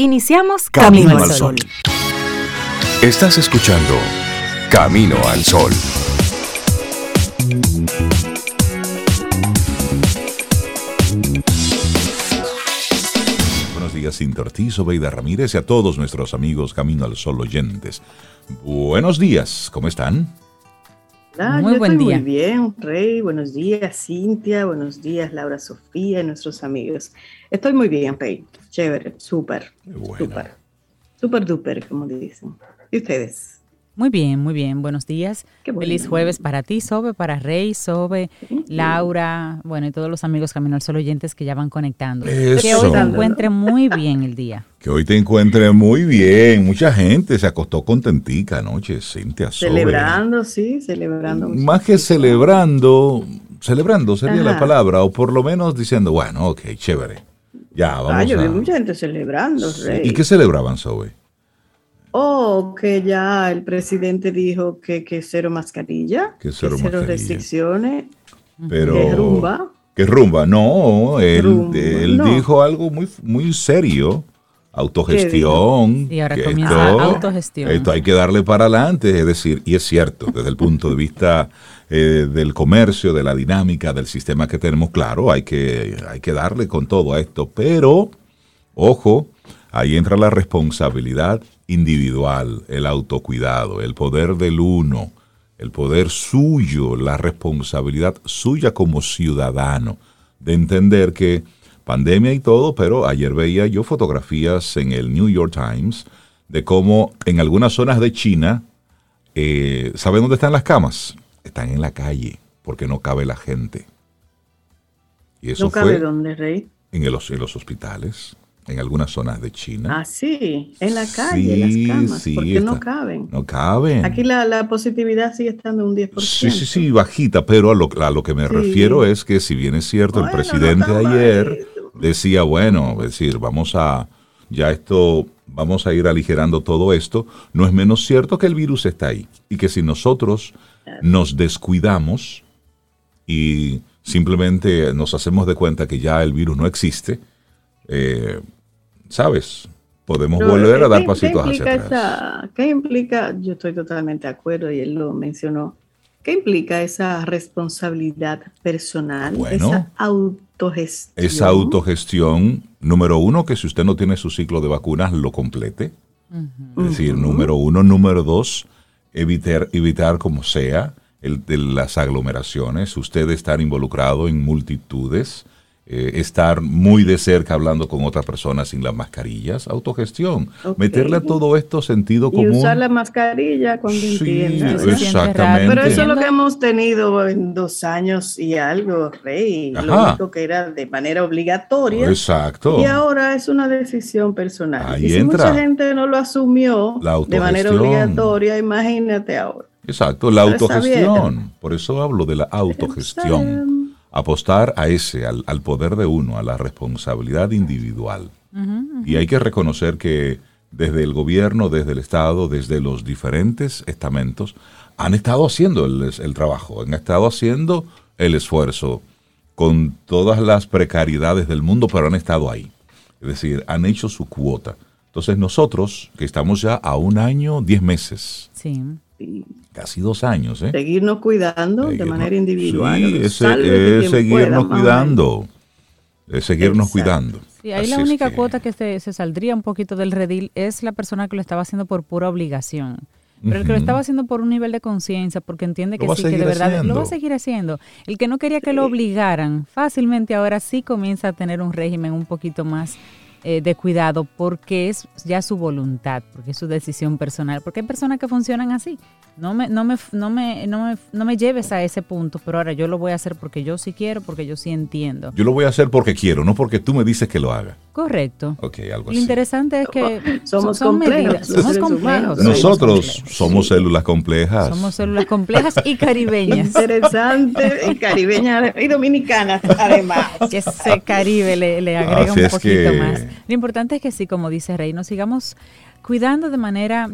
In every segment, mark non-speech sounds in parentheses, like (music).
Iniciamos Camino, al Sol. Estás escuchando Camino al Sol. Buenos días, Cintia Ortiz, Obeida Ramírez y a todos nuestros amigos Camino al Sol oyentes. Buenos días, ¿cómo están? Muy buen día. Muy bien, Rey. Buenos días, Cintia. Buenos días, Laura Sofía y nuestros amigos. Estoy muy bien, Rey. Chévere, súper. Súper. Súper duper, como dicen. ¿Y ustedes? Muy bien, muy bien. Buenos días. Feliz jueves para ti, Sobe, para Rey, Sobe, Laura, bueno, y todos los amigos Camino al Sol oyentes que ya van conectando. Que hoy te encuentre muy bien el día. (laughs) Que hoy te encuentre muy bien. Mucha gente se acostó contentica anoche, Cintia Sobe. Celebrando, sí, celebrando. Más que celebrando, celebrando sería la palabra, o por lo menos diciendo, bueno, ok, chévere. Ya, vamos ah, yo vi mucha gente celebrando, Rey. ¿Y qué celebraban, Sobe? Oh, que ya el presidente dijo que, que cero mascarilla, que cero, restricciones, pero que rumba. Que rumba, no, él, él dijo algo muy, muy serio, autogestión. Y ahora comienza esto, autogestión. Esto hay que darle para adelante, es decir, y es cierto, desde el punto de vista eh, del comercio, de la dinámica, del sistema que tenemos, claro, hay que, hay que darle con todo a esto, pero, ojo, ahí entra la responsabilidad individual, el autocuidado, el poder del uno, el poder suyo, la responsabilidad suya como ciudadano, de entender que pandemia y todo, pero ayer veía yo fotografías en el New York Times de cómo en algunas zonas de China, eh, ¿saben dónde están las camas? Están en la calle, porque no cabe la gente. Y eso ¿No cabe dónde, Rey? En, en los hospitales en algunas zonas de China. Ah, sí, en la calle, en las camas, porque no caben. No caben. Aquí la, positividad sigue estando un 10%. Sí, sí, sí, bajita, pero a lo, a lo que me refiero es que si bien es cierto, el presidente ayer decía, bueno, es decir, vamos a, ya esto, vamos a ir aligerando todo esto, no es menos cierto que el virus está ahí y que si nosotros nos descuidamos y simplemente nos hacemos de cuenta que ya el virus no existe, eh, ¿sabes? Podemos volver a dar pasitos hacia atrás. ¿Qué implica? Yo estoy totalmente de acuerdo y él lo mencionó. ¿Qué implica esa responsabilidad personal, esa autogestión? Esa autogestión, número uno, que si usted no tiene su ciclo de vacunas, lo complete. Es decir, número uno. Número dos, evitar, evitar como sea el, las aglomeraciones, usted estar involucrado en multitudes. Eh, estar muy de cerca hablando con otra persona sin las mascarillas, autogestión, meterle a todo esto sentido común. Y usar la mascarilla cuando sí, Exactamente. Pero eso es lo que hemos tenido en dos años y algo, Rey. Lo único que era de manera obligatoria. Exacto. Y ahora es una decisión personal. y si mucha gente no lo asumió de manera obligatoria, imagínate ahora. Exacto, la autogestión. Por eso hablo de la autogestión apostar a ese, al, poder de uno, a la responsabilidad individual. Y hay que reconocer que desde el gobierno, desde el Estado, desde los diferentes estamentos, han estado haciendo el, trabajo, han estado haciendo el esfuerzo con todas las precariedades del mundo, pero han estado ahí. Es decir, han hecho su cuota. Entonces nosotros, que estamos ya a un año, diez meses, sí casi dos años. ¿eh? Seguirnos cuidando de manera individual. Sí, es, seguirnos cuidando. Es seguirnos cuidando. Sí, ahí la única cuota que se, saldría un poquito del redil es la persona que lo estaba haciendo por pura obligación. Pero el que lo estaba haciendo por un nivel de conciencia, porque entiende que sí, que de verdad lo va a seguir haciendo. El que no quería que lo obligaran, fácilmente ahora sí comienza a tener un régimen un poquito más eh, de cuidado porque es ya su voluntad, porque es su decisión personal, porque hay personas que funcionan así. No me, no me, no me, no me, no me lleves a ese punto, pero ahora yo lo voy a hacer porque yo sí quiero, porque yo sí entiendo. Yo lo voy a hacer porque quiero, no porque tú me dices que lo haga. Correcto. Ok, algo así. Lo interesante es que (laughs) somos complejos. somos complejos. Nosotros somos células complejas. Somos células complejas y caribeñas. Interesante, y caribeñas y dominicanas además. Que ese Caribe le, agrega un poquito más. Lo importante es que sí, como dice Rey, nos sigamos cuidando de manera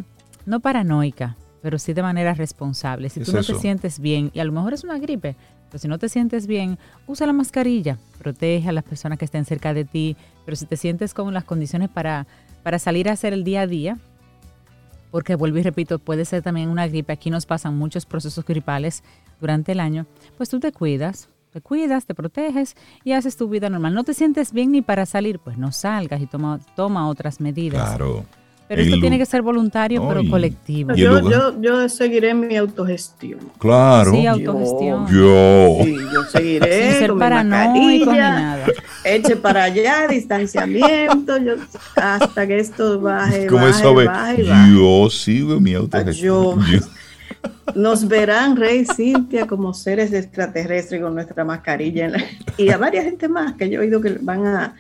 no paranoica, pero sí de manera responsable. Si tú no te sientes bien, y a lo mejor es una gripe, pero si no te sientes bien, usa la mascarilla, protege a las personas que estén cerca de ti, pero si te sientes con las condiciones para para salir a hacer el día a día, porque vuelvo y repito, puede ser también una gripe, aquí nos pasan muchos procesos gripales durante el año, pues tú te cuidas, te cuidas, te proteges y haces tu vida normal. No te sientes bien ni para salir, pues no salgas y toma, toma otras medidas. Claro. Pero esto tiene que ser voluntario, pero colectivo. Yo, yo, yo, seguiré mi autogestión. Claro. Sí, autogestión. Yo. Sí, yo seguiré Sin ser paranoico ni nada. Eche para allá, (laughs) distanciamiento, yo, hasta que esto baje, ¿Cómo baje, sabe? baje, Yo sigo mi autogestión. Yo. (laughs) Nos verán, Rey Cintia, como seres extraterrestres con nuestra mascarilla. y a varias gente más que yo he oído que van a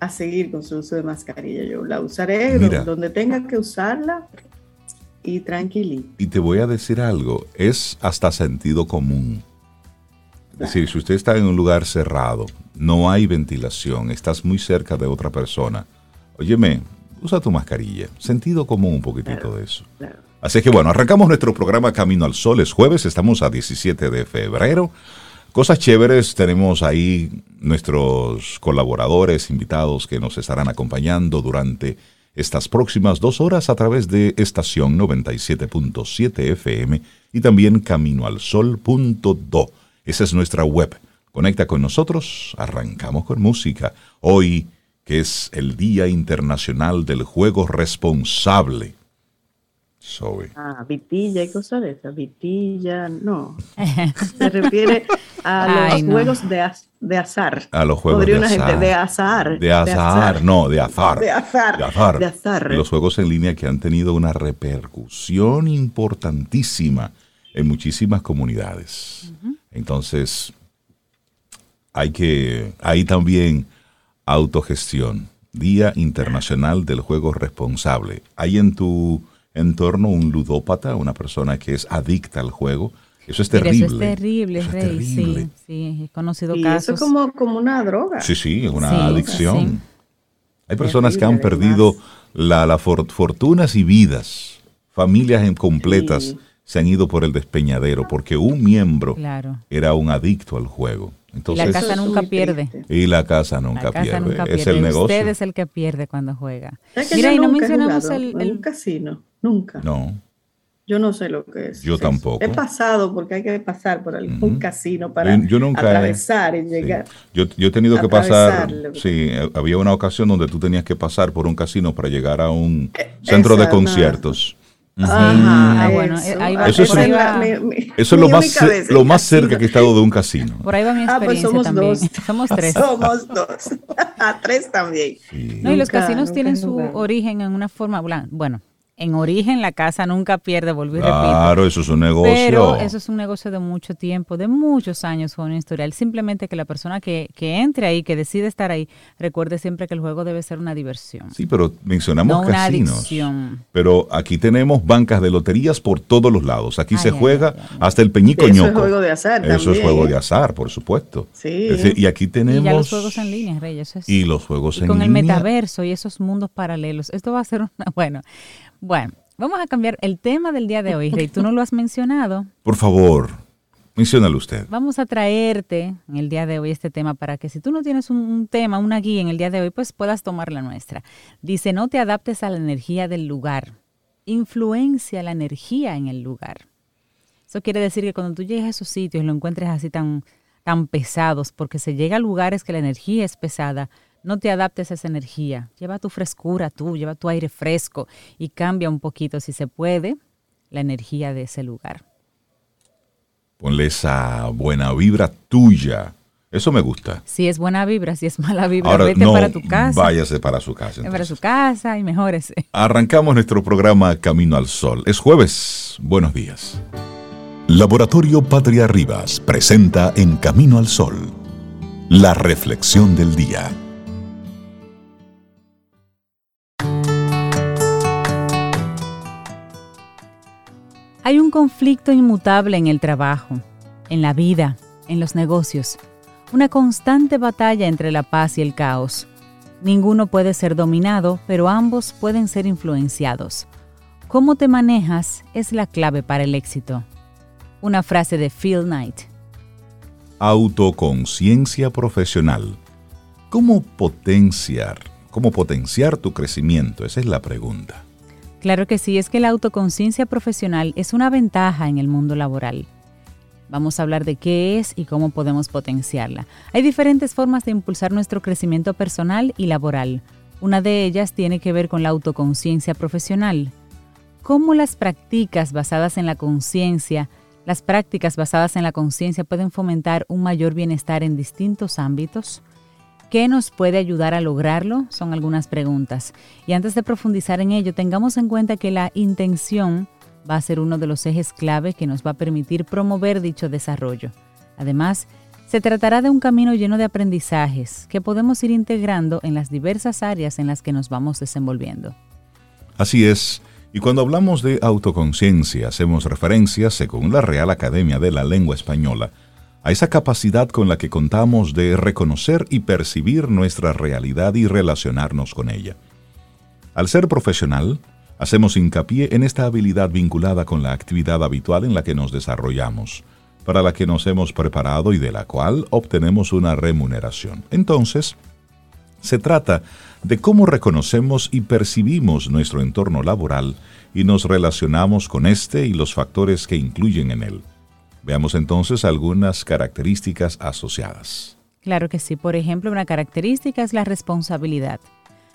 a seguir con su uso de mascarilla. Yo la usaré donde tenga que usarla y tranquilito. Y te voy a decir algo, es hasta sentido común. Es decir, si usted está en un lugar cerrado, no hay ventilación, estás muy cerca de otra persona, óyeme, usa tu mascarilla. Sentido común un poquitito de eso. Así que bueno, arrancamos nuestro programa Camino al Sol. Es jueves, estamos a 17 de febrero. Cosas chéveres, tenemos ahí nuestros colaboradores, invitados que nos estarán acompañando durante estas próximas dos horas a través de estación 97.7 FM y también caminoalsol.do. Esa es nuestra web. Conecta con nosotros, arrancamos con música. Hoy, que es el Día Internacional del Juego Responsable. Ah, vitilla y cosas de esas. Vitilla, no. (laughs) Se refiere a los juegos de, de, azar. A los juegos de azar. de azar. De azar, no, de azar. De azar. De azar. Los juegos en línea que han tenido una repercusión importantísima en muchísimas comunidades. Entonces, hay que, ahí también autogestión. Día Internacional del Juego Responsable. Hay en tu en torno a un ludópata, una persona que es adicta al juego. Eso es terrible. eso es terrible, Rey. Sí, sí, he conocido casos. Eso es como, como una droga. Sí, sí, es una adicción. Hay personas que han perdido la, fortunas y vidas, familias completas se han ido por el despeñadero porque un miembro era un adicto al juego. Entonces, y la casa nunca pierde. Y la casa nunca, pierde. Es el negocio. Usted es el que pierde cuando juega. Mira, y no mencionamos el, el, casino. Nunca. No. Yo no sé lo que es. Yo tampoco. He pasado porque hay que pasar por algún casino para atravesar y llegar. Yo, he tenido que pasar. Sí, había una ocasión donde tú tenías que pasar por un casino para llegar a un eh, centro de conciertos. Ah, bueno, eso, es, eso es lo más, lo más cerca que he estado de un casino. Por ahí va mi experiencia ah, pues somos también. Dos. (laughs) Somos tres. somos dos. (laughs) A tres también. No, y los casinos tienen su origen en una forma, bueno, en origen la casa nunca pierde, volví Claro, eso es un negocio. Pero eso es un negocio de mucho tiempo, de muchos años con un historial. Simplemente que la persona que, que, entre ahí, que decide estar ahí, recuerde siempre que el juego debe ser una diversión. Sí, pero mencionamos no casinos. Una adicción. Pero aquí tenemos bancas de loterías por todos los lados. Aquí se juega hasta el peñico ñoco. Eso es juego de azar Eso es juego de azar, por supuesto. Sí. y aquí tenemos... Y los juegos en línea, Reyes. y los juegos en con línea. Con el metaverso y esos mundos paralelos. Esto va a ser una... (laughs) Bueno, bueno, Vamos a cambiar el tema del día de hoy, Rey. Tú no lo has mencionado. Por favor, menciónalo usted. Vamos a traerte en el día de hoy este tema para que si tú no tienes un, tema, una guía en el día de hoy, pues puedas tomar la nuestra. Dice, no te adaptes a la energía del lugar. Influencia la energía en el lugar. Eso quiere decir que cuando tú llegues a esos sitios y lo encuentres así tan, tan pesados, porque se llega a lugares que la energía es pesada, no te adaptes a esa energía. Lleva tu frescura tú, lleva tu aire fresco y cambia un poquito, si se puede, la energía de ese lugar. Ponle esa buena vibra tuya. Eso me gusta. Si es buena vibra, si es mala vibra, vete para tu casa. Váyase para su casa. Para su casa y mejores. Arrancamos nuestro programa Camino al Sol. Es jueves. Buenos días. Laboratorio Patria Rivas presenta En Camino al Sol la reflexión del día. Hay un conflicto inmutable en el trabajo, en la vida, en los negocios, una constante batalla entre la paz y el caos. Ninguno puede ser dominado, pero ambos pueden ser influenciados. Cómo te manejas es la clave para el éxito. Una frase de Phil Knight. Autoconciencia profesional. ¿Cómo potenciar ¿Cómo potenciar tu crecimiento? Esa es la pregunta. Claro que sí, es que la autoconciencia profesional es una ventaja en el mundo laboral. Vamos a hablar de qué es y cómo podemos potenciarla. Hay diferentes formas de impulsar nuestro crecimiento personal y laboral. Una de ellas tiene que ver con la autoconciencia profesional. ¿Cómo las prácticas basadas en la conciencia, las prácticas basadas en la conciencia pueden fomentar un mayor bienestar en distintos ámbitos? ¿Qué nos puede ayudar a lograrlo? Son algunas preguntas. Y antes de profundizar en ello, tengamos en cuenta que la intención va a ser uno de los ejes clave que nos va a permitir promover dicho desarrollo. Además, se tratará de un camino lleno de aprendizajes que podemos ir integrando en las diversas áreas en las que nos vamos desenvolviendo. Así es. Y cuando hablamos de autoconciencia, hacemos referencia, según la Real Academia de la Lengua Española, a esa capacidad con la que contamos de reconocer y percibir nuestra realidad y relacionarnos con ella. Al ser profesional, hacemos hincapié en esta habilidad vinculada con la actividad habitual en la que nos desarrollamos, para la que nos hemos preparado y de la cual obtenemos una remuneración. Entonces, se trata de cómo reconocemos y percibimos nuestro entorno laboral y nos relacionamos con este y los factores que incluyen en él. Veamos entonces algunas características asociadas. Claro que sí. Por ejemplo, una característica es la responsabilidad.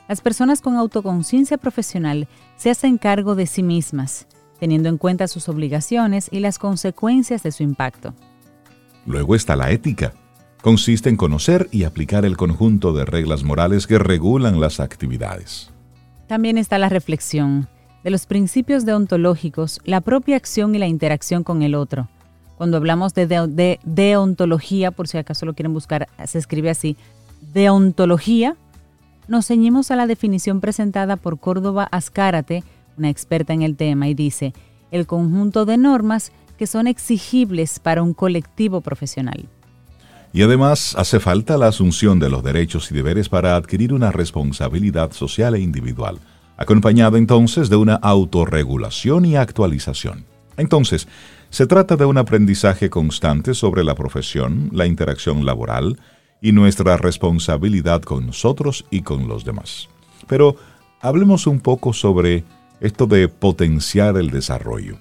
Las personas con autoconciencia profesional se hacen cargo de sí mismas, teniendo en cuenta sus obligaciones y las consecuencias de su impacto. Luego está la ética. Consiste en conocer y aplicar el conjunto de reglas morales que regulan las actividades. También está la reflexión. De los principios deontológicos, la propia acción y la interacción con el otro, cuando hablamos de, deontología, por si acaso lo quieren buscar, se escribe así, deontología, nos ceñimos a la definición presentada por Córdoba Azcárate, una experta en el tema, y dice, el conjunto de normas que son exigibles para un colectivo profesional. Y además hace falta la asunción de los derechos y deberes para adquirir una responsabilidad social e individual, acompañada entonces de una autorregulación y actualización. Entonces, se trata de un aprendizaje constante sobre la profesión, la interacción laboral y nuestra responsabilidad con nosotros y con los demás. Pero hablemos un poco sobre esto de potenciar el desarrollo.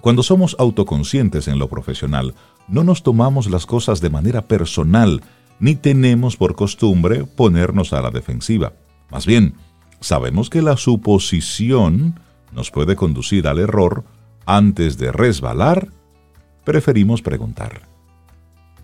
Cuando somos autoconscientes en lo profesional, no nos tomamos las cosas de manera personal, ni tenemos por costumbre ponernos a la defensiva. Más bien, sabemos que la suposición nos puede conducir al error antes de resbalar, preferimos preguntar.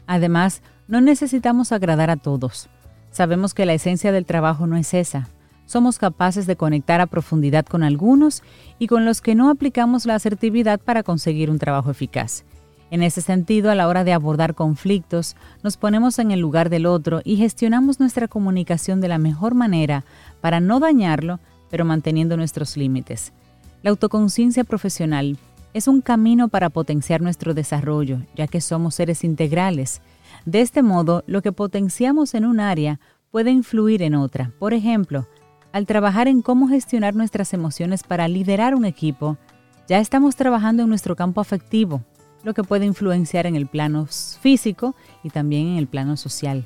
Además, no necesitamos agradar a todos. Sabemos que la esencia del trabajo no es esa. Somos capaces de conectar a profundidad con algunos y con los que no aplicamos la asertividad para conseguir un trabajo eficaz. En ese sentido, a la hora de abordar conflictos, nos ponemos en el lugar del otro y gestionamos nuestra comunicación de la mejor manera para no dañarlo, pero manteniendo nuestros límites. La autoconciencia profesional es un camino para potenciar nuestro desarrollo, ya que somos seres integrales. De este modo, lo que potenciamos en un área puede influir en otra. Por ejemplo, al trabajar en cómo gestionar nuestras emociones para liderar un equipo, ya estamos trabajando en nuestro campo afectivo, lo que puede influenciar en el plano físico y también en el plano social.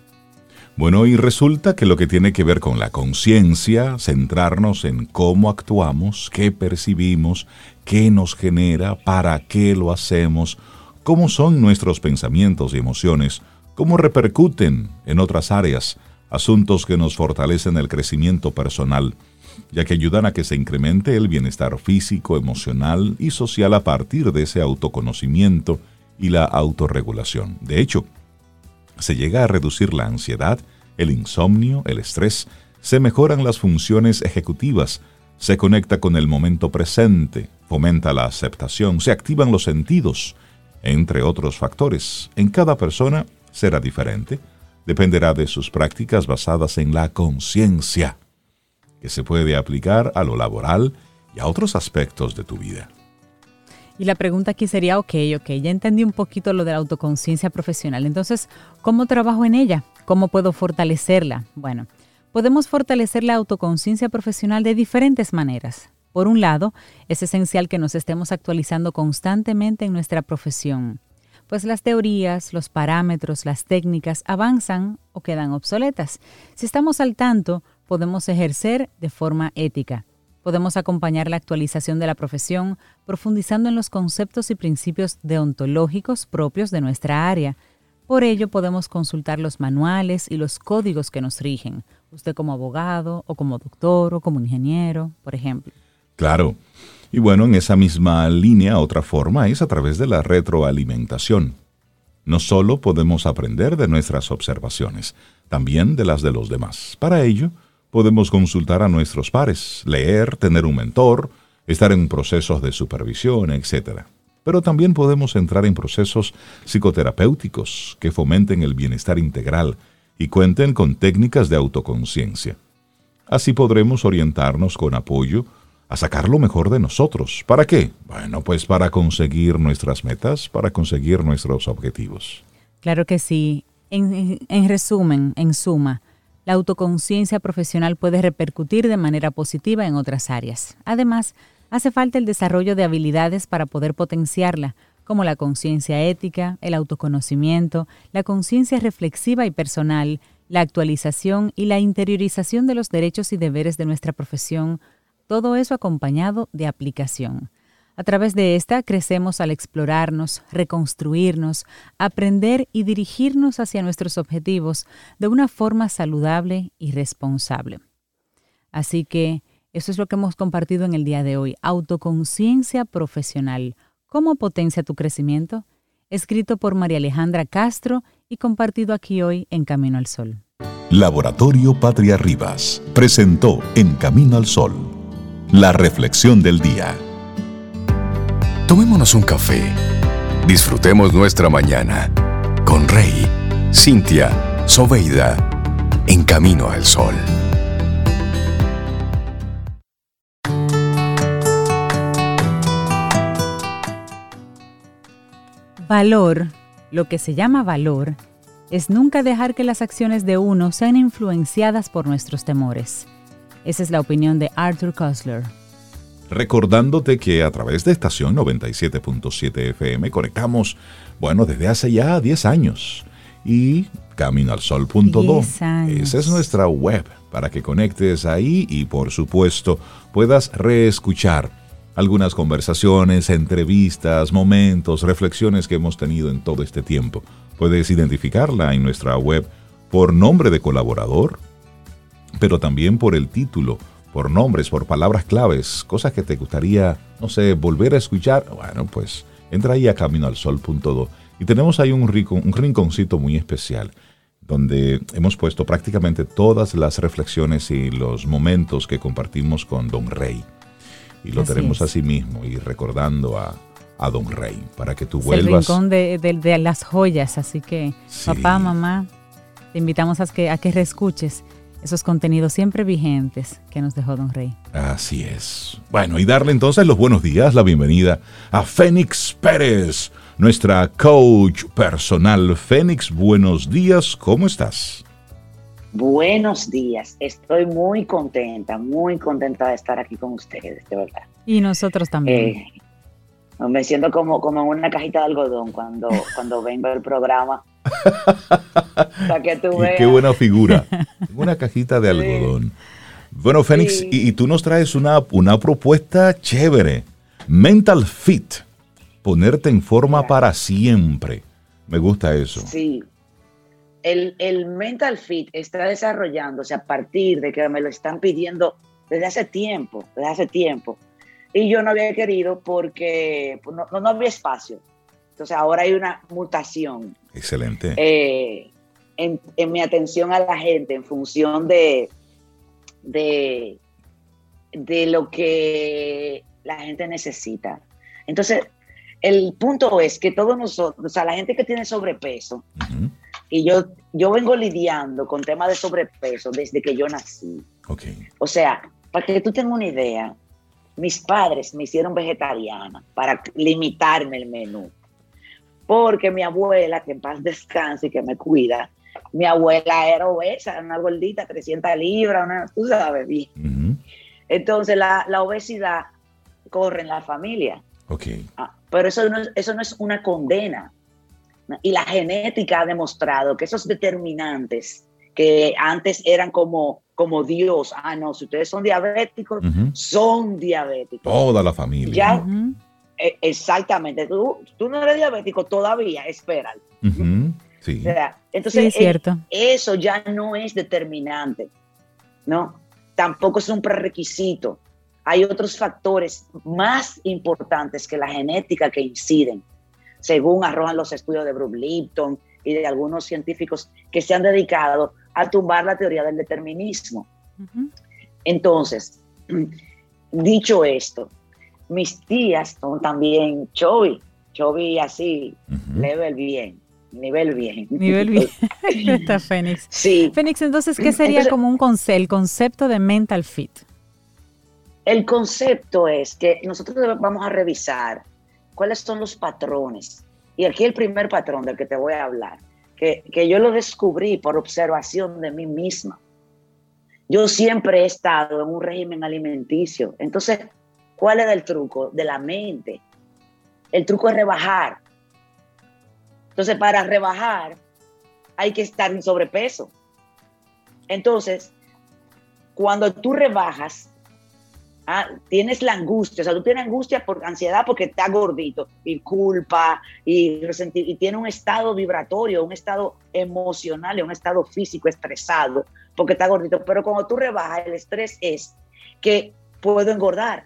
Bueno, y resulta que lo que tiene que ver con la conciencia, centrarnos en cómo actuamos, qué percibimos, qué nos genera, para qué lo hacemos, cómo son nuestros pensamientos y emociones, cómo repercuten en otras áreas, asuntos que nos fortalecen el crecimiento personal, ya que ayudan a que se incremente el bienestar físico, emocional y social a partir de ese autoconocimiento y la autorregulación. De hecho, se llega a reducir la ansiedad, el insomnio, el estrés, se mejoran las funciones ejecutivas, se conecta con el momento presente, fomenta la aceptación, se activan los sentidos, entre otros factores. En cada persona será diferente, dependerá de sus prácticas basadas en la conciencia, que se puede aplicar a lo laboral y a otros aspectos de tu vida. Y la pregunta aquí sería, ok, ok, ya entendí un poquito lo de la autoconciencia profesional. Entonces, ¿cómo trabajo en ella? ¿Cómo puedo fortalecerla? Bueno, podemos fortalecer la autoconciencia profesional de diferentes maneras. Por un lado, es esencial que nos estemos actualizando constantemente en nuestra profesión, pues las teorías, los parámetros, las técnicas avanzan o quedan obsoletas. Si estamos al tanto, podemos ejercer de forma ética. Podemos acompañar la actualización de la profesión profundizando en los conceptos y principios deontológicos propios de nuestra área. Por ello podemos consultar los manuales y los códigos que nos rigen, usted como abogado o como doctor o como ingeniero, por ejemplo. Claro. Y bueno, en esa misma línea, otra forma es a través de la retroalimentación. No solo podemos aprender de nuestras observaciones, también de las de los demás. Para ello, podemos consultar a nuestros pares, leer, tener un mentor, estar en procesos de supervisión, etc. Pero también podemos entrar en procesos psicoterapéuticos que fomenten el bienestar integral y cuenten con técnicas de autoconciencia. Así podremos orientarnos con apoyo a sacar lo mejor de nosotros. ¿Para qué? Bueno, pues para conseguir nuestras metas, para conseguir nuestros objetivos. Claro que sí. En, en resumen, en suma, la autoconciencia profesional puede repercutir de manera positiva en otras áreas. Además, hace falta el desarrollo de habilidades para poder potenciarla, como la conciencia ética, el autoconocimiento, la conciencia reflexiva y personal, la actualización y la interiorización de los derechos y deberes de nuestra profesión, todo eso acompañado de aplicación. A través de esta crecemos al explorarnos, reconstruirnos, aprender y dirigirnos hacia nuestros objetivos de una forma saludable y responsable. Así que eso es lo que hemos compartido en el día de hoy, autoconciencia profesional. ¿Cómo potencia tu crecimiento? Escrito por María Alejandra Castro y compartido aquí hoy en Camino al Sol. Laboratorio Patria Rivas presentó En Camino al Sol, la reflexión del día. Tomémonos un café. Disfrutemos nuestra mañana con Rey, Cintia, Soveida, en camino al sol. Valor, lo que se llama valor, es nunca dejar que las acciones de uno sean influenciadas por nuestros temores. Esa es la opinión de Arthur Kosler recordándote que a través de estación 97.7 FM conectamos, bueno, desde hace ya 10 años. Y caminoalsol.do. Esa es nuestra web para que conectes ahí y por supuesto puedas reescuchar algunas conversaciones, entrevistas, momentos, reflexiones que hemos tenido en todo este tiempo. Puedes identificarla en nuestra web por nombre de colaborador, pero también por el título por nombres, por palabras claves, cosas que te gustaría, no sé, volver a escuchar, bueno, pues entra ahí a caminoalsol.do y tenemos ahí un, rico, un rinconcito muy especial donde hemos puesto prácticamente todas las reflexiones y los momentos que compartimos con Don Rey. Y lo tenemos así mismo y recordando a, Don Rey para que tú vuelvas. el rincón de, las joyas, así que papá, mamá, te invitamos a que, a que reescuches esos contenidos siempre vigentes que nos dejó Don Rey. Así es. Bueno, y darle entonces los buenos días, la bienvenida a Fénix Pérez, nuestra coach personal. Fénix, buenos días, ¿cómo estás? Buenos días, estoy muy contenta, muy contenta de estar aquí con ustedes, de verdad. Y nosotros también. Eh, me siento como, como en una cajita de algodón cuando, cuando vengo al programa (laughs) Qué buena figura. (laughs) Una cajita de algodón. Bueno, Fénix, y, tú nos traes una, una propuesta chévere. Mental Fit. Ponerte en forma para siempre. Me gusta eso. Sí. El, el, Mental Fit está desarrollándose a partir de que me lo están pidiendo desde hace tiempo, desde hace tiempo. Y yo no había querido porque no, no había espacio. Entonces ahora hay una mutación. Excelente. Eh, en, mi atención a la gente en función de, de, de lo que la gente necesita. Entonces, el punto es que todos nosotros, o sea, la gente que tiene sobrepeso, y yo, yo vengo lidiando con temas de sobrepeso desde que yo nací. Okay. O sea, para que tú tengas una idea, mis padres me hicieron vegetariana para limitarme el menú porque mi abuela, que en paz descanse y que me cuida, mi abuela era obesa, una gordita, 300 libras, una, tú sabes bien. Entonces la, obesidad corre en la familia. Okay. Ah, pero eso no, eso no es una condena. Y la genética ha demostrado que esos determinantes que antes eran como, como Dios. Ah, no, si ustedes son diabéticos, son diabéticos. Toda la familia. Ya, e, exactamente. Tú, tú no eres diabético todavía, espera. Sí. entonces, es cierto. eso ya no es determinante, ¿no? Tampoco es un prerequisito. Hay otros factores más importantes que la genética que inciden, según arrojan los estudios de Bruce Lipton y de algunos científicos que se han dedicado a tumbar la teoría del determinismo. Entonces, (clears throat) dicho esto, mis tías son también Chovy, Chovy así, level bien, nivel bien. Nivel (laughs) bien. Está Fénix. Sí. Fénix, entonces, ¿qué sería como un el concepto de mental fit? El concepto es que nosotros vamos a revisar cuáles son los patrones. Y aquí el primer patrón del que te voy a hablar que, yo lo descubrí por observación de mí misma. Yo siempre he estado en un régimen alimenticio. Entonces, ¿cuál es el truco? De la mente. El truco es rebajar. Entonces, para rebajar hay que estar en sobrepeso. Entonces, cuando tú rebajas, Ah, tienes la angustia, o sea, tú tienes angustia por ansiedad porque estás gordito, y culpa, y, y tiene un estado vibratorio, un estado emocional, un estado físico estresado porque está gordito. Pero cuando tú rebajas, el estrés es que puedo engordar.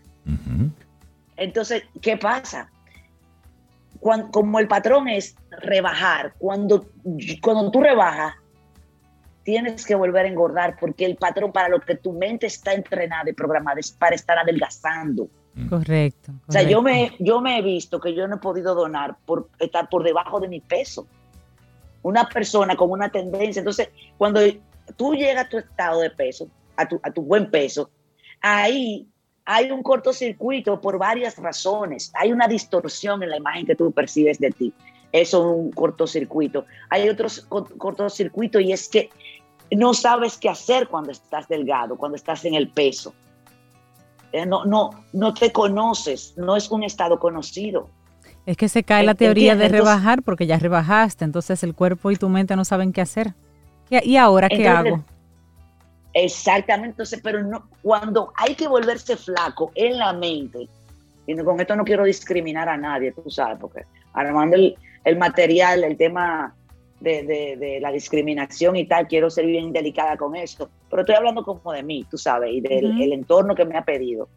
Entonces, ¿qué pasa? como el patrón es rebajar, cuando, cuando tú rebajas, tienes que volver a engordar porque el patrón para lo que tu mente está entrenada y programada es para estar adelgazando. Correcto, O sea, yo me, yo me he visto que yo no he podido donar por estar por debajo de mi peso. Una persona con una tendencia. Entonces, cuando tú llegas a tu estado de peso, a tu, a tu buen peso, ahí hay un cortocircuito por varias razones. Hay una distorsión en la imagen que tú percibes de ti. Eso es un cortocircuito. Hay otros cortocircuitos y es que no sabes qué hacer cuando estás delgado, cuando estás en el peso. Eh, no, no, no te conoces, no es un estado conocido. Es que se cae la teoría de rebajar porque ya rebajaste, entonces el cuerpo y tu mente no saben qué hacer. ¿Y ahora qué hago? Exactamente, entonces, pero no, cuando hay que volverse flaco en la mente, y con esto no quiero discriminar a nadie, tú sabes, porque armando el, el material, el tema de, la discriminación y tal, quiero ser bien delicada con eso, pero estoy hablando como de mí, tú sabes, y del entorno que me ha pedido.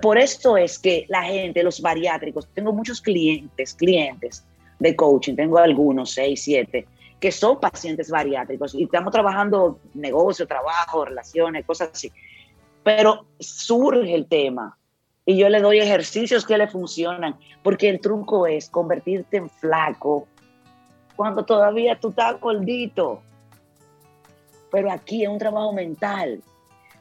Por esto es que la gente, los bariátricos, tengo muchos clientes, clientes de coaching, tengo algunos, seis, siete, que son pacientes bariátricos y estamos trabajando negocio, trabajo, relaciones, cosas así. Pero surge el tema y yo le doy ejercicios que le funcionan, porque el truco es convertirte en flaco cuando todavía tú estás gordito. Pero aquí es un trabajo mental.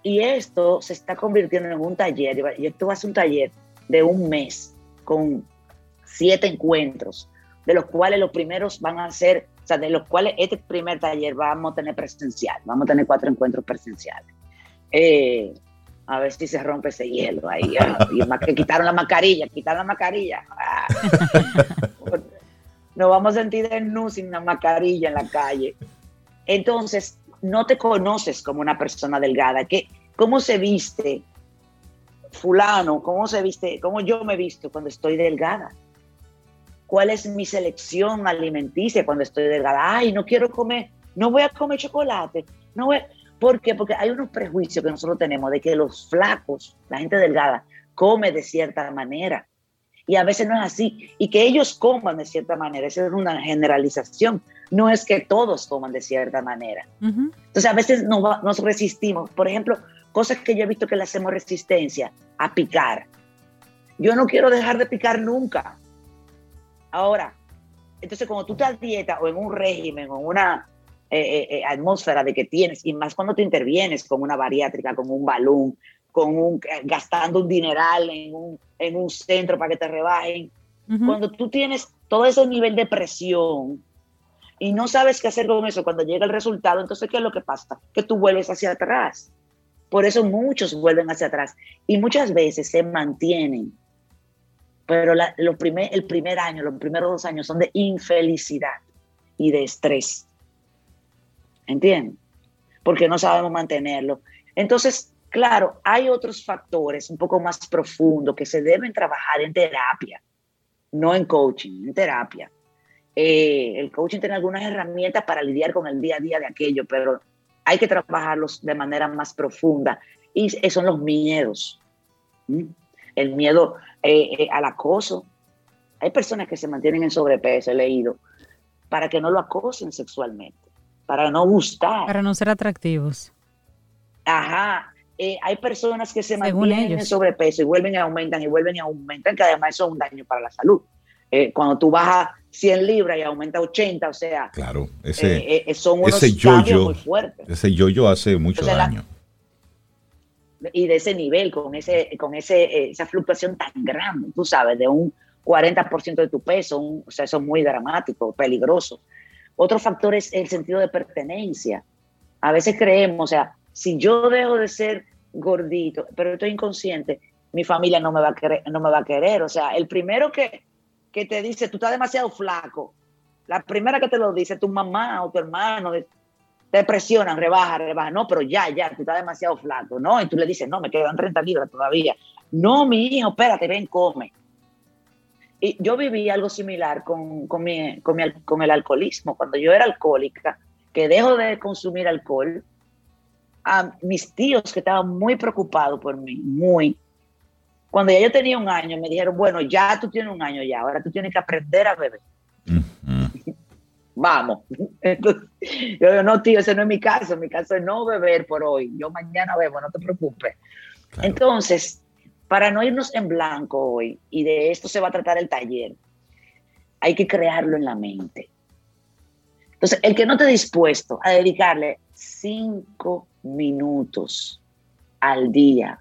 Y esto se está convirtiendo en un taller. Y esto va a ser un taller de un mes con siete encuentros, de los cuales los primeros van a ser, o sea, de los cuales este primer taller vamos a tener presencial, vamos a tener cuatro encuentros presenciales. Eh, a ver si se rompe ese hielo ahí. Ah, que quitaron la mascarilla, quitaron la mascarilla. Ah. (laughs) Vamos a sentir nu sin una mascarilla en la calle. Entonces, no te conoces como una persona delgada. ¿Qué, ¿Cómo se viste fulano? ¿Cómo se viste? ¿Cómo yo me visto cuando estoy delgada? ¿Cuál es mi selección alimenticia cuando estoy delgada? Ay, no quiero comer, no voy a comer chocolate, no voy, ¿Por qué? Porque hay unos prejuicios que nosotros tenemos de que los flacos, la gente delgada, come de cierta manera. Y a veces no es así. Y que ellos coman de cierta manera, esa es una generalización. No es que todos coman de cierta manera. Entonces a veces nos, nos resistimos. Por ejemplo, cosas que yo he visto que le hacemos resistencia a picar. Yo no quiero dejar de picar nunca. Ahora, entonces cuando tú estás dieta o en un régimen o en una eh, eh, eh, atmósfera de que tienes, y más cuando te intervienes con una bariátrica, con un balón, con un, gastando un dineral en un, en un centro para que te rebajen. Cuando tú tienes todo ese nivel de presión y no sabes qué hacer con eso cuando llega el resultado, entonces, ¿qué es lo que pasa? Que tú vuelves hacia atrás. Por eso muchos vuelven hacia atrás y muchas veces se mantienen. Pero lo primer, el primer año, los primeros dos años son de infelicidad y de estrés. ¿Entiendes? porque no sabemos mantenerlo. Entonces, claro, hay otros factores un poco más profundos que se deben trabajar en terapia, no en coaching, en terapia. Eh, el coaching tiene algunas herramientas para lidiar con el día a día de aquello, pero hay que trabajarlos de manera más profunda. Y son los miedos. El miedo eh, eh, al acoso. Hay personas que se mantienen en sobrepeso, he leído, para que no lo acosen sexualmente, para no gustar. Para no ser atractivos. Ajá. hay personas que se mantienen en sobrepeso y vuelven y aumentan y vuelven y aumentan, que además eso es un daño para la salud. cuando tú bajas 100 libras y aumenta 80, o sea, claro, ese, eh, eh, son unos ese cambios muy fuertes. Ese yo-yo hace mucho daño. y de ese nivel, con, ese, con ese, eh, esa fluctuación tan grande, tú sabes, de un 40% de tu peso, o sea, eso es muy dramático, peligroso. Otro factor es el sentido de pertenencia. A veces creemos, o sea, si yo dejo de ser gordito, pero estoy inconsciente, mi familia no me va a querer, no me va a querer. O sea, el primero que, que te dice, tú estás demasiado flaco, la primera que te lo dice tu mamá o tu hermano, te presionan, rebaja, rebaja, no, pero ya, ya, tú estás demasiado flaco, ¿no? Y tú le dices, no, me quedan 30 libras todavía. No, mi hijo, espérate, ven, come. Y yo viví algo similar con, con, mi, con, con el alcoholismo. Cuando yo era alcohólica, que dejo de consumir alcohol, a mis tíos que estaban muy preocupados por mí, muy, cuando ya yo tenía un año, me dijeron, bueno, ya tú tienes un año ya, ahora tú tienes que aprender a beber. Vamos. (laughs) yo digo, no, tío, ese no es mi caso. Mi caso es no beber por hoy. Yo mañana bebo, no te preocupes. Entonces, para no irnos en blanco hoy, y de esto se va a tratar el taller, hay que crearlo en la mente. Entonces, el que no esté dispuesto a dedicarle cinco minutos al día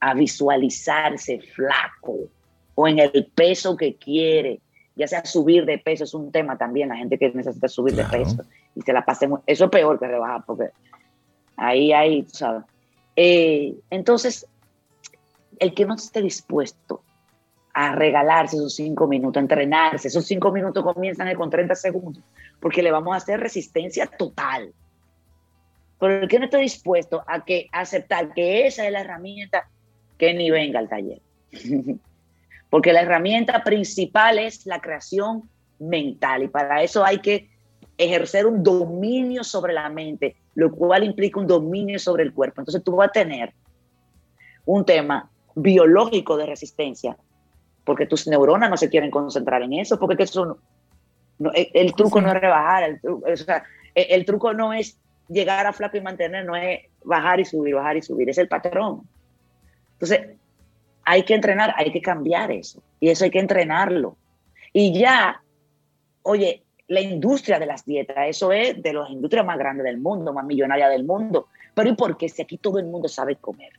a visualizarse flaco o en el peso que quiere, ya sea subir de peso, es un tema también, la gente que necesita subir de peso y se la pase, eso es peor que rebajar, porque ahí hay, tú sabes. Eh, entonces, el que no esté dispuesto a regalarse esos cinco minutos, a entrenarse, esos cinco minutos comienzan con 30 segundos, porque le vamos a hacer resistencia total. Pero el que no esté dispuesto a que aceptar que esa es la herramienta que ni venga al taller. (laughs) Porque la herramienta principal es la creación mental y para eso hay que ejercer un dominio sobre la mente, lo cual implica un dominio sobre el cuerpo. Entonces tú vas a tener un tema biológico de resistencia, porque tus neuronas no se quieren concentrar en eso, porque eso el, truco no es rebajar, el, el truco no es llegar a flaco y mantener, no es bajar y subir, bajar y subir, es el patrón. Entonces, hay que entrenar, hay que cambiar eso. Y eso hay que entrenarlo. Y ya, oye, la industria de las dietas, eso es de las industrias más grandes del mundo, más millonaria del mundo. Pero ¿y por qué? Si aquí todo el mundo sabe comer.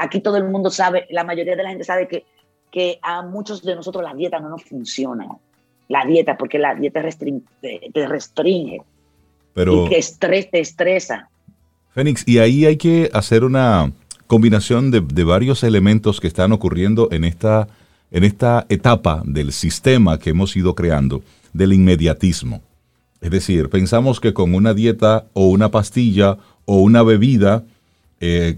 Aquí todo el mundo sabe, la mayoría de la gente sabe que, que a muchos de nosotros la dieta no nos funciona. La dieta, porque la dieta te, restringe. Pero, y que estrés te estresa. Fénix, y ahí hay que hacer una, combinación de, varios elementos que están ocurriendo en esta, en esta etapa del sistema que hemos ido creando, del inmediatismo. Es decir, pensamos que con una dieta o una pastilla o una bebida eh,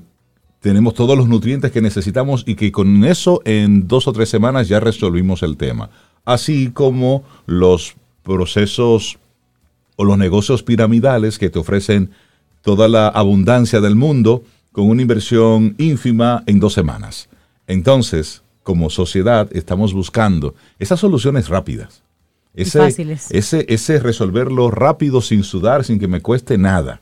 tenemos todos los nutrientes que necesitamos y que con eso en dos o tres semanas ya resolvimos el tema. Así como los procesos o los negocios piramidales que te ofrecen toda la abundancia del mundo con una inversión ínfima en dos semanas. Entonces, como sociedad, estamos buscando esas soluciones rápidas. Ese, ese, ese resolverlo rápido, sin sudar, sin que me cueste nada.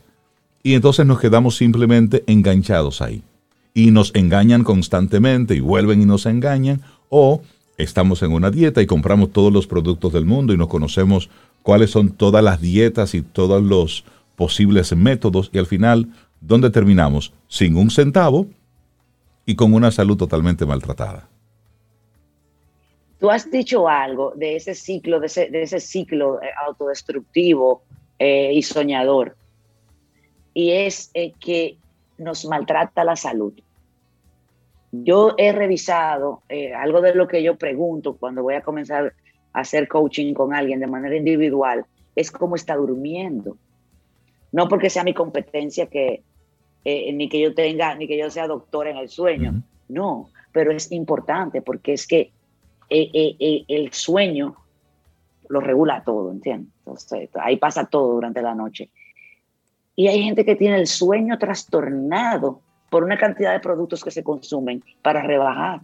Y entonces nos quedamos simplemente enganchados ahí. Y nos engañan constantemente y vuelven y nos engañan. O estamos en una dieta y compramos todos los productos del mundo y nos conocemos cuáles son todas las dietas y todos los posibles métodos y al final ¿dónde terminamos? Sin un centavo y con una salud totalmente maltratada. Tú has dicho algo de ese ciclo, de ese, ciclo eh, autodestructivo eh, y soñador, y es eh, que nos maltrata la salud. Yo he revisado algo de lo que yo pregunto cuando voy a comenzar a hacer coaching con alguien de manera individual, es cómo está durmiendo No porque sea mi competencia que eh, ni que yo tenga, ni que yo sea doctor en el sueño. No, pero es importante porque es que eh, eh, el sueño lo regula todo, ¿entiendes? Entonces, ahí pasa todo durante la noche. Y hay gente que tiene el sueño trastornado por una cantidad de productos que se consumen para rebajar.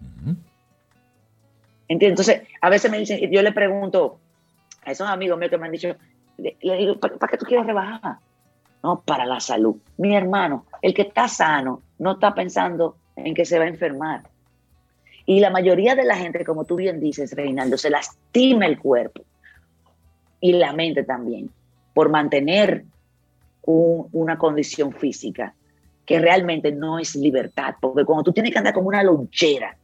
Entonces, a veces me dicen, yo le pregunto a esos amigos míos que me han dicho, le, digo, ¿para, qué tú quieres rebajar? No, para la salud. Mi hermano, el que está sano, no está pensando en que se va a enfermar. Y la mayoría de la gente, como tú bien dices, Reinaldo, se lastima el cuerpo y la mente también por mantener una condición física que realmente no es libertad. Porque cuando tú tienes que andar como una lonchera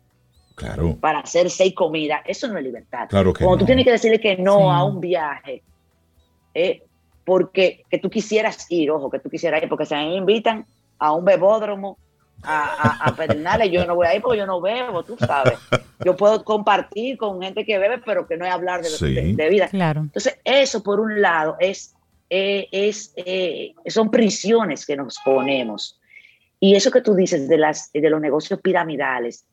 Claro. Para hacer seis comidas, eso no es libertad. Claro que Cuando tú tienes que decirle que no a un viaje, eh, porque que tú quisieras ir, ojo, que tú quisieras ir, porque se me invitan a un bebódromo a, a, pedernales, yo no voy a ir porque yo no bebo, tú sabes. Yo puedo compartir con gente que bebe, pero que no es hablar de, de, vida. Claro. Entonces, eso por un lado es, eh, es eh, son prisiones que nos ponemos. Y eso que tú dices de, las, de los negocios piramidales,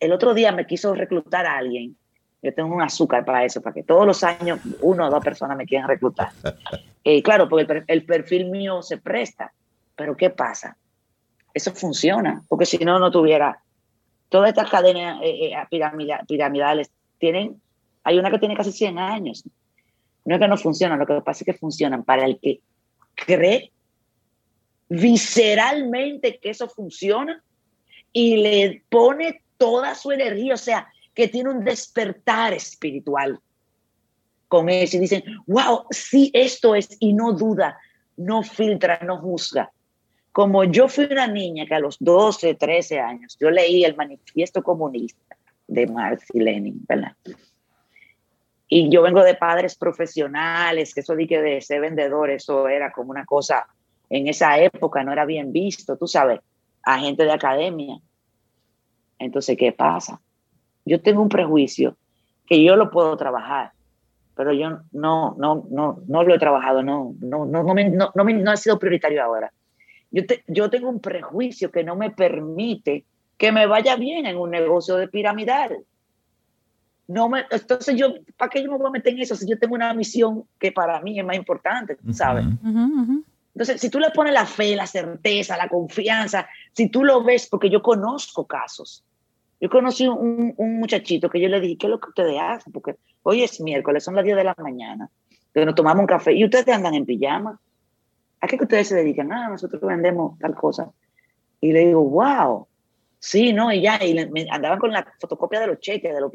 el otro día me quiso reclutar a alguien. Yo tengo un azúcar para eso, para que todos los años uno o dos personas me quieran reclutar. (laughs) Eh, claro, porque el, perfil mío se presta. Pero ¿qué pasa? Eso funciona, porque si no, no tuviera. Todas estas cadenas eh, eh, piramidales tienen. Hay una que tiene casi 100 años. No es que no funcionan, lo que pasa es que funcionan para el que cree visceralmente que eso funciona y le pone toda su energía, o sea, que tiene un despertar espiritual con eso y dicen, wow, sí, esto es, y no duda, no filtra, no juzga. Como yo fui una niña que a los 12, 13 años, yo leí el manifiesto comunista de Marx y Lenin, ¿verdad? Y yo vengo de padres profesionales, que eso que de ser vendedor, eso era como una cosa, en esa época no era bien visto, tú sabes, a gente de academia. Entonces, ¿qué pasa? Yo tengo un prejuicio que yo lo puedo trabajar, pero yo no, no, no, no lo he trabajado, no, no, no, no, me, no, no, ha sido prioritario ahora. Yo, yo tengo un prejuicio que no me permite que me vaya bien en un negocio de piramidal. No me, entonces yo, ¿para qué yo me voy a meter en eso si yo tengo una misión que para mí es más importante, ¿sabes? Entonces, si tú le pones la fe, la certeza, la confianza, si tú lo ves, porque yo conozco casos, yo conocí un, un, muchachito que yo le dije, ¿qué es lo que ustedes hacen? Porque hoy es miércoles, son las 10 de la mañana, que nos tomamos un café y ustedes andan en pijama. ¿A qué que ustedes se dedican? Ah, nosotros vendemos tal cosa. Y le digo, wow, sí, no, y ya, y me andaban con la fotocopia de los cheques, de los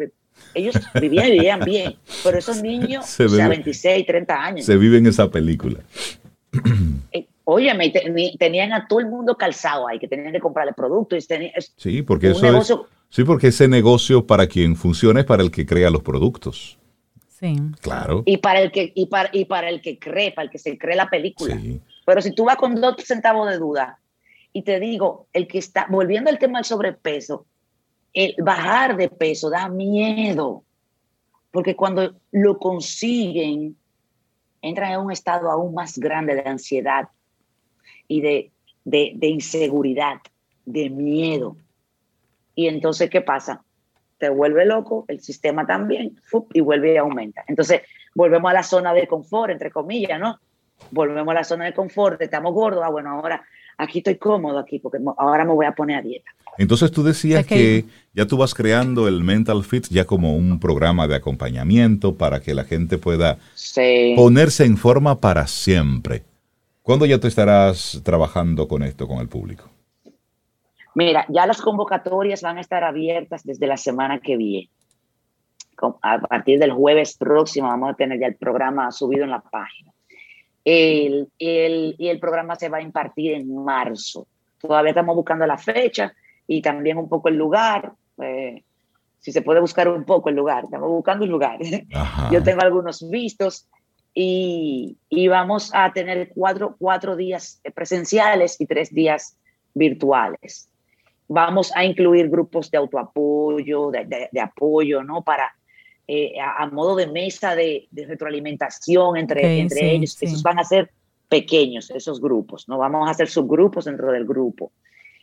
ellos vivían y vivían bien, pero esos niños, o sea, 26, 30 años. Se viven esa película. (clears throat) Eh, Oye, tenían a todo el mundo calzado ahí, que tenían que comprarle productos. sí, porque eso es, sí, porque ese negocio para quien funciona es para el que crea los productos. Sí. Claro. Y para el que, y para, y para el que cree, para el que se cree la película. Pero si tú vas con dos centavos de duda, y te digo, el que está, volviendo al tema del sobrepeso, el bajar de peso da miedo. Porque cuando lo consiguen, entran en un estado aún más grande de ansiedad, y de, de, inseguridad, de miedo. Y entonces, ¿qué pasa? Te vuelve loco, el sistema también, y vuelve y aumenta. Entonces, volvemos a la zona de confort, entre comillas, ¿no? Volvemos a la zona de confort, estamos gordos, ah, bueno, ahora aquí estoy cómodo aquí, porque ahora me voy a poner a dieta. Entonces tú decías que ya tú vas creando el Mental Fit ya como un programa de acompañamiento para que la gente pueda ponerse en forma para siempre. ¿Cuándo ya te estarás trabajando con esto, con el público? Mira, ya las convocatorias van a estar abiertas desde la semana que viene. A partir del jueves próximo vamos a tener ya el programa subido en la página. El, y el programa se va a impartir en marzo. Todavía estamos buscando la fecha y también un poco el lugar. Eh, si se puede buscar un poco el lugar, estamos buscando un lugar. (laughs) Yo tengo algunos vistos y, vamos a tener cuatro, cuatro días presenciales y tres días virtuales. Vamos a incluir grupos de autoapoyo, de, de, apoyo, ¿no? Para, eh, a, modo de mesa de, retroalimentación entre, entre ellos. Esos van a ser pequeños, esos grupos, ¿no? Vamos a hacer subgrupos dentro del grupo.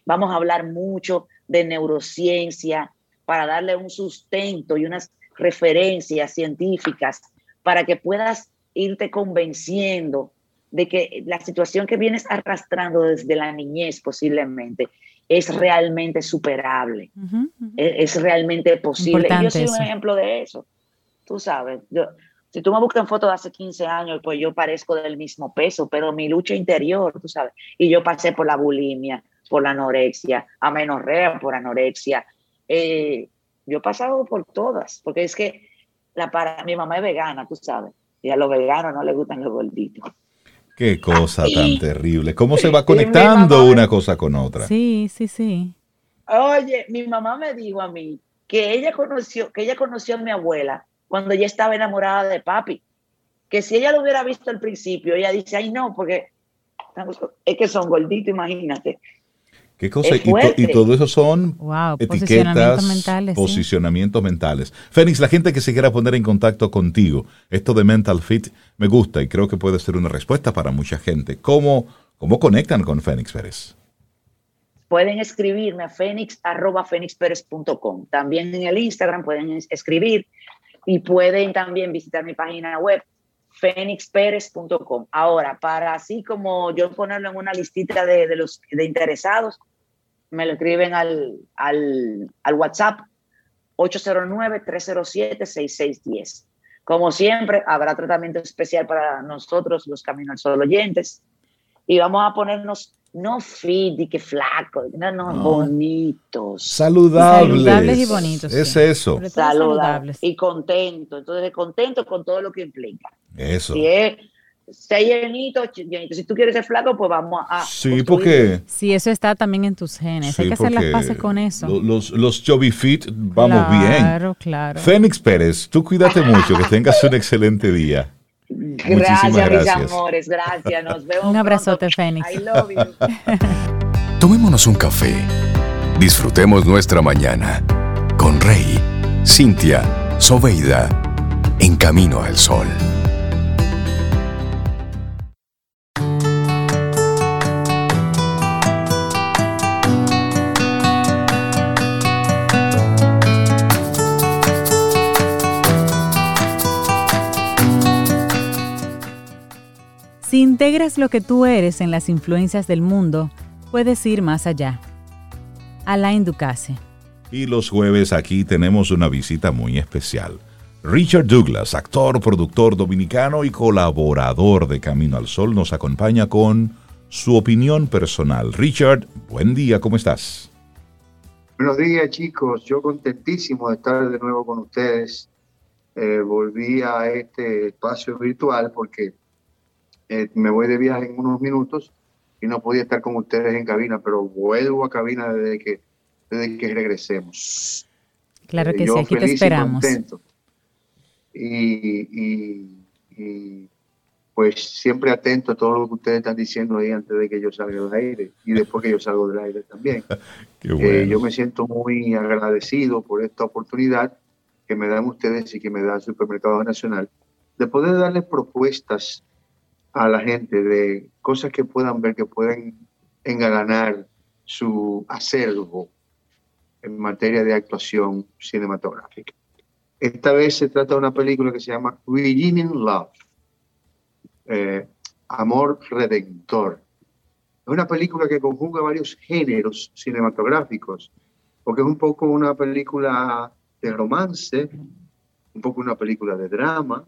Vamos a hablar mucho de neurociencia para darle un sustento y unas referencias científicas para que puedas irte convenciendo de que la situación que vienes arrastrando desde la niñez posiblemente es realmente superable, Es, realmente posible. yo soy un ejemplo de eso. Tú sabes, yo, si tú me buscas en fotos de hace 15 años, pues yo parezco del mismo peso, pero mi lucha interior, tú sabes, y yo pasé por la bulimia, por la anorexia, amenorrea por anorexia. Eh, yo he pasado por todas, porque es que la para, mi mamá es vegana, tú sabes, y a los veganos no les gustan los gorditos. Qué cosa tan terrible. ¿Cómo se va (laughs) conectando una cosa con otra? Sí, sí, sí. Oye, mi mamá me dijo a mí que ella conoció, que ella conoció a mi abuela cuando ella estaba enamorada de papi. Que si ella lo hubiera visto al principio, ella dice, ay no, porque es que son gorditos, imagínate. ¿Qué cosa? Y, todo eso son etiquetas, mentales, posicionamientos mentales. Fénix, la gente que se quiera poner en contacto contigo, esto de Mental Fit me gusta y creo que puede ser una respuesta para mucha gente. ¿Cómo, cómo conectan con Fénix Pérez? Pueden escribirme a fénix.fénixpérez.com. También en el Instagram pueden escribir y pueden también visitar mi página web fénixpérez.com. Ahora, para así como yo ponerlo en una listita de, de los de interesados, me lo escriben al, al, al WhatsApp 809-307-6610. Como siempre, habrá tratamiento especial para nosotros, los Caminos al oyentes, y vamos a ponernos no fit y que flaco, no, no, bonitos. Saludables. Saludables y bonitos. Es eso. Saludables. Y contentos. Entonces, contentos con todo lo que implica. Eso. Si es ser llenito, Si tú quieres ser flaco, pues vamos a. Sí, porque. Sí, eso está también en tus genes. Hay que hacer las paces con eso. Los, los chubby fit, vamos bien. Claro, claro. Fénix Pérez, tú cuídate mucho, que tengas un excelente día. Gracias, gracias, mis amores. Gracias. Nos (laughs) vemos. Un abrazote, Fénix. I love you. (laughs) Tomémonos un café. Disfrutemos nuestra mañana con Rey, Cintia, Soveida, en camino al sol. Si integras lo que tú eres en las influencias del mundo, puedes ir más allá. Alain Ducasse. Y los jueves aquí tenemos una visita muy especial. Richard Douglas, actor, productor dominicano y colaborador de Camino al Sol, nos acompaña con su opinión personal. Richard, buen día, ¿cómo estás? Buenos días chicos, yo contentísimo de estar de nuevo con ustedes. Eh, volví a este espacio virtual porque eh, me voy de viaje en unos minutos y no podía estar con ustedes en cabina, pero vuelvo a cabina desde que, desde que regresemos. Claro eh, que sí, aquí te esperamos. Y, y, pues siempre atento a todo lo que ustedes están diciendo ahí antes de que yo salga del aire y después que yo salgo del aire también. (laughs) Eh, yo me siento muy agradecido por esta oportunidad que me dan ustedes y que me da el Supermercado Nacional de poder darles propuestas a la gente de cosas que puedan ver, que pueden engalanar su acervo en materia de actuación cinematográfica. Esta vez se trata de una película que se llama Reunion Love, eh, Amor Redentor. Es una película que conjuga varios géneros cinematográficos, porque es un poco una película de romance, un poco una película de drama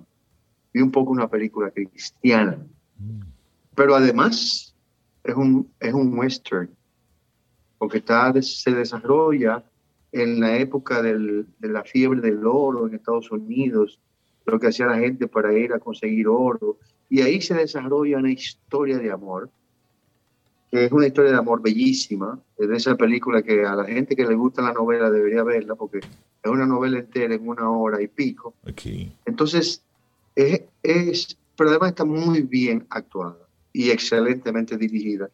y un poco una película cristiana. Pero además es un, es un western, porque está, se desarrolla en la época de la fiebre del oro en Estados Unidos, lo que hacía la gente para ir a conseguir oro. Y ahí se desarrolla una historia de amor, que es una historia de amor bellísima. Es de esa película que a la gente que le gusta la novela debería verla, porque es una novela entera en una hora y pico. Entonces, es, es pero además está muy bien actuada y excelentemente dirigida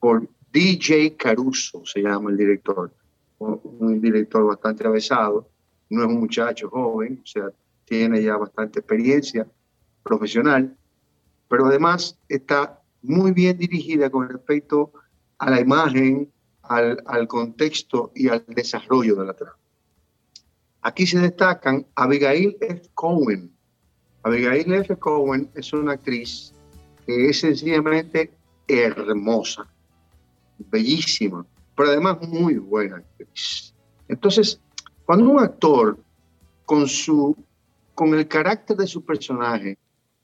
por DJ Caruso, se llama el director, un director bastante avesado, no es un muchacho joven, o sea, tiene ya bastante experiencia profesional, pero además está muy bien dirigida con respecto a la imagen, al, al contexto y al desarrollo de la trama. Aquí se destacan Abigail F. Cohen. Abigail F. Cohen es una actriz que es sencillamente hermosa, bellísima, pero además muy buena actriz. Entonces, cuando un actor con, su, con el carácter de su personaje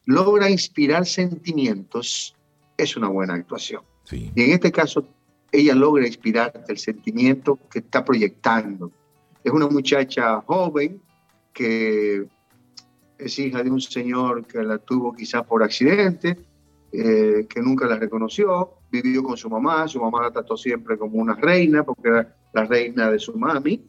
logra inspirar sentimientos, es una buena actuación. Y en este caso, ella logra inspirar el sentimiento que está proyectando. Es una muchacha joven que es hija de un señor que la tuvo quizás por accidente, eh, que nunca la reconoció, vivió con su mamá, su mamá la trató siempre como una reina, porque era la reina de su mami,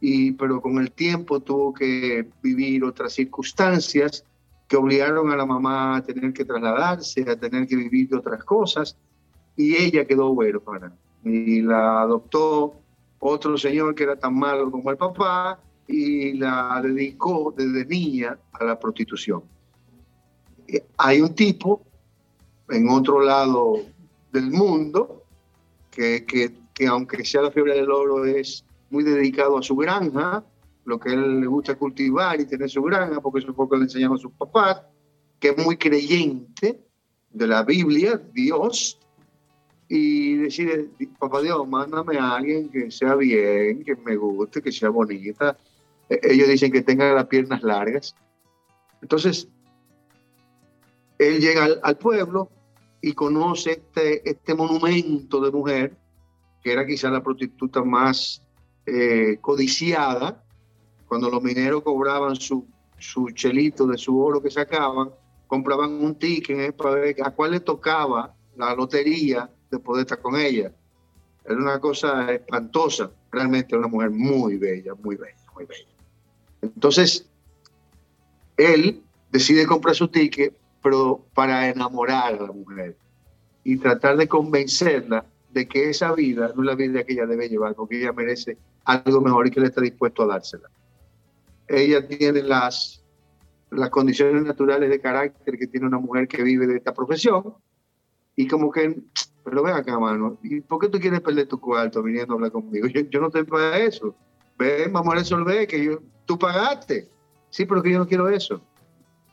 y, pero con el tiempo tuvo que vivir otras circunstancias que obligaron a la mamá a tener que trasladarse, a tener que vivir de otras cosas, y ella quedó huérfana. Y la adoptó otro señor que era tan malo como el papá, y la dedicó desde niña a la prostitución. Eh, hay un tipo en otro lado del mundo que, que, que aunque sea la fiebre del oro es muy dedicado a su granja, lo que él le gusta cultivar y tener su granja, porque eso fue lo que le enseñaron a sus papás, que es muy creyente de la Biblia, Dios, y decide, papá Dios, mándame a alguien que sea bien, que me guste, que sea bonita. E, ellos dicen que tenga las piernas largas. Entonces, él llega al, pueblo y conoce este, este monumento de mujer, que era quizá la prostituta más eh, codiciada, cuando los mineros cobraban su, su chelito de su oro que sacaban, compraban un ticket eh, para ver a cuál le tocaba la lotería de poder estar con ella. Era una cosa espantosa, realmente una mujer muy bella, muy bella, muy bella. Entonces, él decide comprar su ticket, pero para enamorar a la mujer y tratar de convencerla de que esa vida no es la vida que ella debe llevar, porque ella merece algo mejor y que él está dispuesto a dársela. Ella tiene las, las condiciones naturales de carácter que tiene una mujer que vive de esta profesión y como que, pero ven acá, mano, ¿y por qué tú quieres perder tu cuarto viniendo a hablar conmigo? Yo, no estoy para eso. Ven, vamos a resolver que yo, tú pagaste. Sí, pero que yo no quiero eso.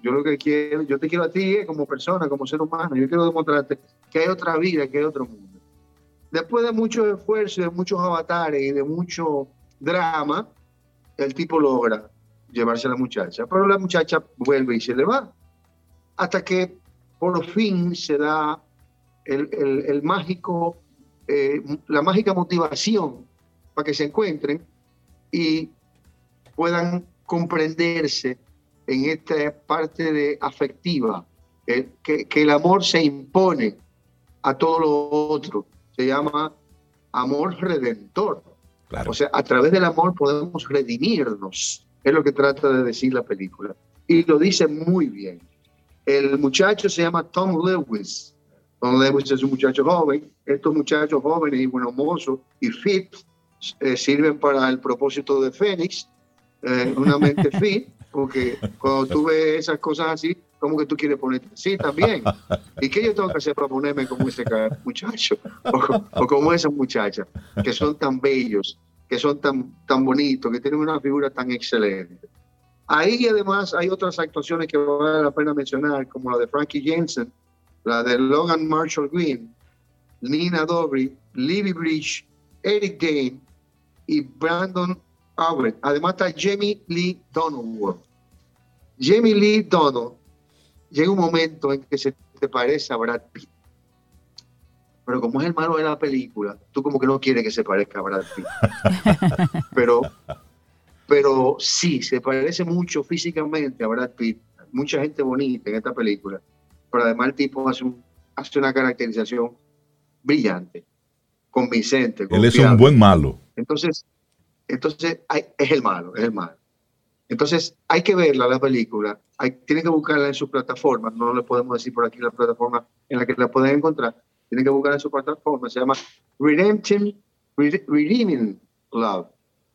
Yo lo que quiero, yo te quiero a ti eh, como persona, como ser humano. Yo quiero demostrarte que hay otra vida, que hay otro mundo. Después de mucho esfuerzo, de muchos avatares y de mucho drama, el tipo logra llevarse a la muchacha, pero la muchacha vuelve y se le va. Hasta que por fin se da el, mágico, eh, la mágica motivación para que se encuentren y puedan comprenderse en esta parte de afectiva, que, que el amor se impone a todo lo otro se llama amor redentor. O sea, a través del amor podemos redimirnos, es lo que trata de decir la película. Y lo dice muy bien. El muchacho se llama Tom Lewis. Tom Lewis es un muchacho joven. Estos muchachos jóvenes y buenos mozos y fit eh, sirven para el propósito de Fénix, eh, una mente (laughs) fit, porque cuando tú ves esas cosas así, ¿Cómo que tú quieres ponerte? Sí, también. ¿Y qué yo tengo que hacer para ponerme como ese muchacho? O, como esa muchacha, que son tan bellos, que son tan, tan bonitos, que tienen una figura tan excelente. Ahí además hay otras actuaciones que vale la pena mencionar, como la de Frankie Jensen, la de Logan Marshall Green, Nina Dobry, Libby Bridge, Eric Dane y Brandon Albert. Además está Jamie Lee Donald. Jamie Lee Donald llega un momento en que se te parece a Brad Pitt. Pero como es el malo de la película, tú como que no quieres que se parezca a Brad Pitt. (laughs) pero, pero sí, se parece mucho físicamente a Brad Pitt. Mucha gente bonita en esta película. Pero además el tipo hace, hace una caracterización brillante, convincente. Él es un buen malo. Entonces, entonces es el malo, es el malo. Entonces, hay que verla la película, hay, tienen que buscarla en su plataforma, no le podemos decir por aquí la plataforma en la que la pueden encontrar, tienen que buscarla en su plataforma, se llama Redemption, Redeeming Love,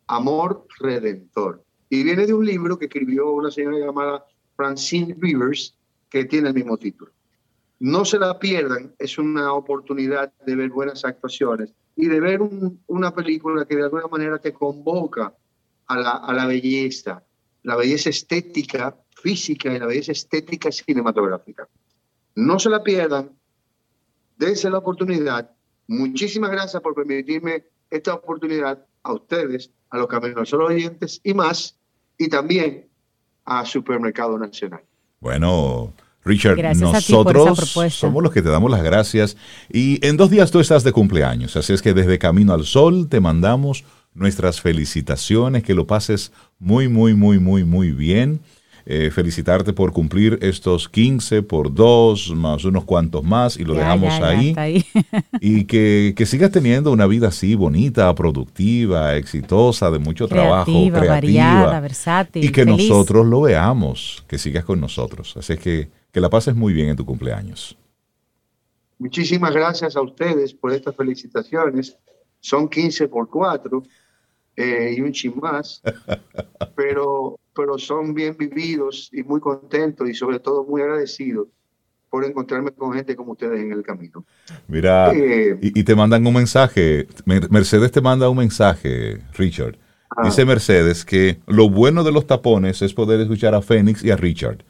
Amor Redentor. Y viene de un libro que escribió una señora llamada Francine Rivers, que tiene el mismo título. No se la pierdan, es una oportunidad de ver buenas actuaciones y de ver una película que de alguna manera te convoca a la, a la belleza, la belleza estética física y la belleza estética cinematográfica. No se la pierdan, dense la oportunidad. Muchísimas gracias por permitirme esta oportunidad a ustedes, a los caminos oyentes y más, y también a Supermercado Nacional. Bueno, Richard, nosotros somos los que te damos las gracias y en dos días tú estás de cumpleaños, así es que desde Camino al Sol te mandamos nuestras felicitaciones, que lo pases muy, muy, muy, muy, muy bien. Eh, felicitarte por cumplir estos 15 por dos, más unos cuantos más, y lo dejamos ahí. (laughs) y que, sigas teniendo una vida así bonita, productiva, exitosa, de mucho trabajo, creativa. Variada, versátil. Y que nosotros lo veamos, que sigas con nosotros. Así es que, que la pases muy bien en tu cumpleaños. Muchísimas gracias a ustedes por estas felicitaciones. Son 15 por 4 eh, y un chin más, (laughs) pero, pero son bien vividos y muy contentos y sobre todo muy agradecidos por encontrarme con gente como ustedes en el camino. Mira, eh, y, te mandan un mensaje, Mercedes te manda un mensaje, Richard. Ah. Dice Mercedes que lo bueno de los tapones es poder escuchar a Fénix y a Richard,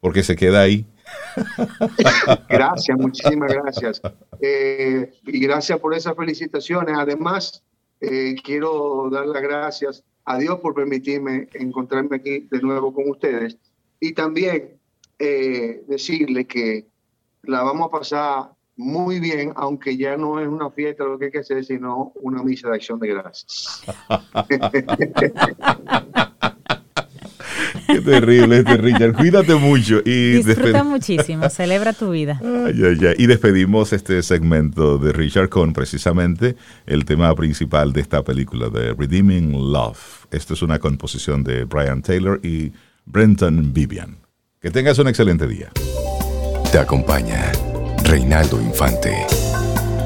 porque se queda ahí. (laughs) gracias, muchísimas gracias. Eh, y gracias por esas felicitaciones. Además, eh, quiero dar las gracias a Dios por permitirme encontrarme aquí de nuevo con ustedes y también eh, decirle que la vamos a pasar muy bien, aunque ya no es una fiesta lo que hay que hacer, sino una misa de acción de gracias. (laughs) Qué terrible este Richard. Cuídate mucho. Y Disfruta muchísimo. Celebra tu vida. Y despedimos este segmento de Richard con precisamente el tema principal de esta película, de Redeeming Love. Esto es una composición de Brian Taylor y Brenton Vivian. Que tengas un excelente día. Te acompaña Reinaldo Infante.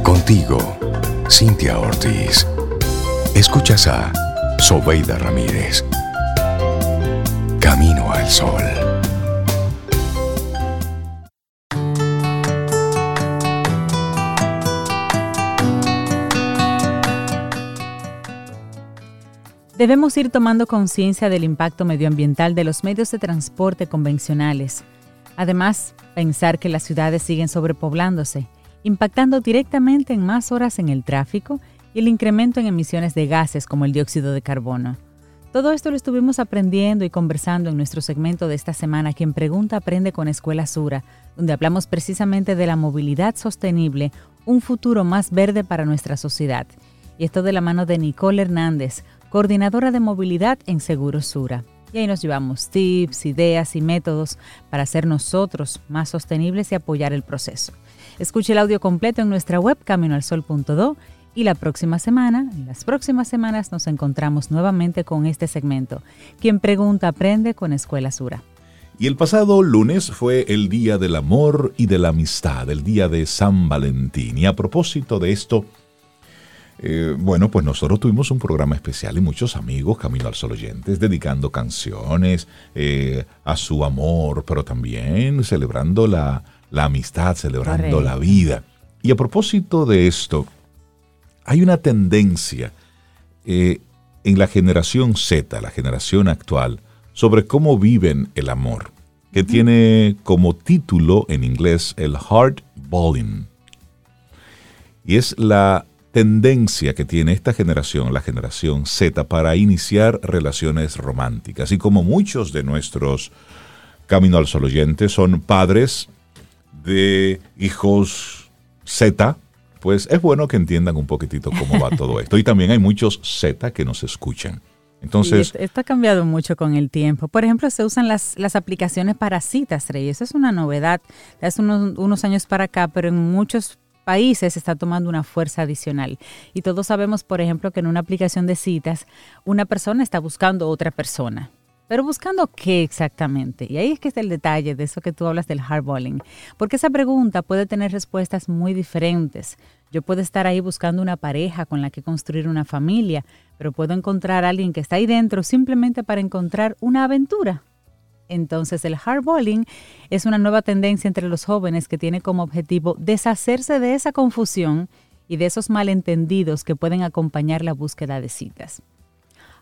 Contigo, Cintia Ortiz. Escuchas a Sobeida Ramírez. Camino al Sol. Debemos ir tomando conciencia del impacto medioambiental de los medios de transporte convencionales. Además, pensar que las ciudades siguen sobrepoblándose, impactando directamente en más horas en el tráfico y el incremento en emisiones de gases como el dióxido de carbono. Todo esto lo estuvimos aprendiendo y conversando en nuestro segmento de esta semana, Quien Pregunta Aprende con Escuela Sura, donde hablamos precisamente de la movilidad sostenible, un futuro más verde para nuestra sociedad. Y esto de la mano de Nicole Hernández, coordinadora de movilidad en Seguro Sura. Y ahí nos llevamos tips, ideas y métodos para ser nosotros más sostenibles y apoyar el proceso. Escuche el audio completo en nuestra web caminoalsol.do y la próxima semana, en las próximas semanas nos encontramos nuevamente con este segmento. Quien pregunta aprende con Escuela Sura. Y el pasado lunes fue el Día del Amor y de la Amistad, el Día de San Valentín. Y a propósito de esto, eh, bueno, pues nosotros tuvimos un programa especial y muchos amigos, Camino al Sol oyentes, dedicando canciones eh, a su amor, pero también celebrando la, amistad, celebrando la vida. Y a propósito de esto, hay una tendencia eh, en la generación Z, la generación actual, sobre cómo viven el amor, que tiene como título en inglés el hard balling. Y es la tendencia que tiene esta generación, la generación Z, para iniciar relaciones románticas. Y como muchos de nuestros Camino al Sol oyentes son padres de hijos Z, pues es bueno que entiendan un poquitito cómo va todo esto. Y también hay muchos Z que nos escuchan. Entonces, esto ha cambiado mucho con el tiempo. Por ejemplo, se usan las, las aplicaciones para citas, Rey. Eso es una novedad hace unos, unos años para acá, pero en muchos países está tomando una fuerza adicional. Y todos sabemos, por ejemplo, que en una aplicación de citas, una persona está buscando otra persona. Pero buscando qué exactamente. Y ahí es que está el detalle de eso que tú hablas del hardballing. Porque esa pregunta puede tener respuestas muy diferentes. Yo puedo estar ahí buscando una pareja con la que construir una familia, pero puedo encontrar a alguien que está ahí dentro simplemente para encontrar una aventura. Entonces el hardballing es una nueva tendencia entre los jóvenes que tiene como objetivo deshacerse de esa confusión y de esos malentendidos que pueden acompañar la búsqueda de citas.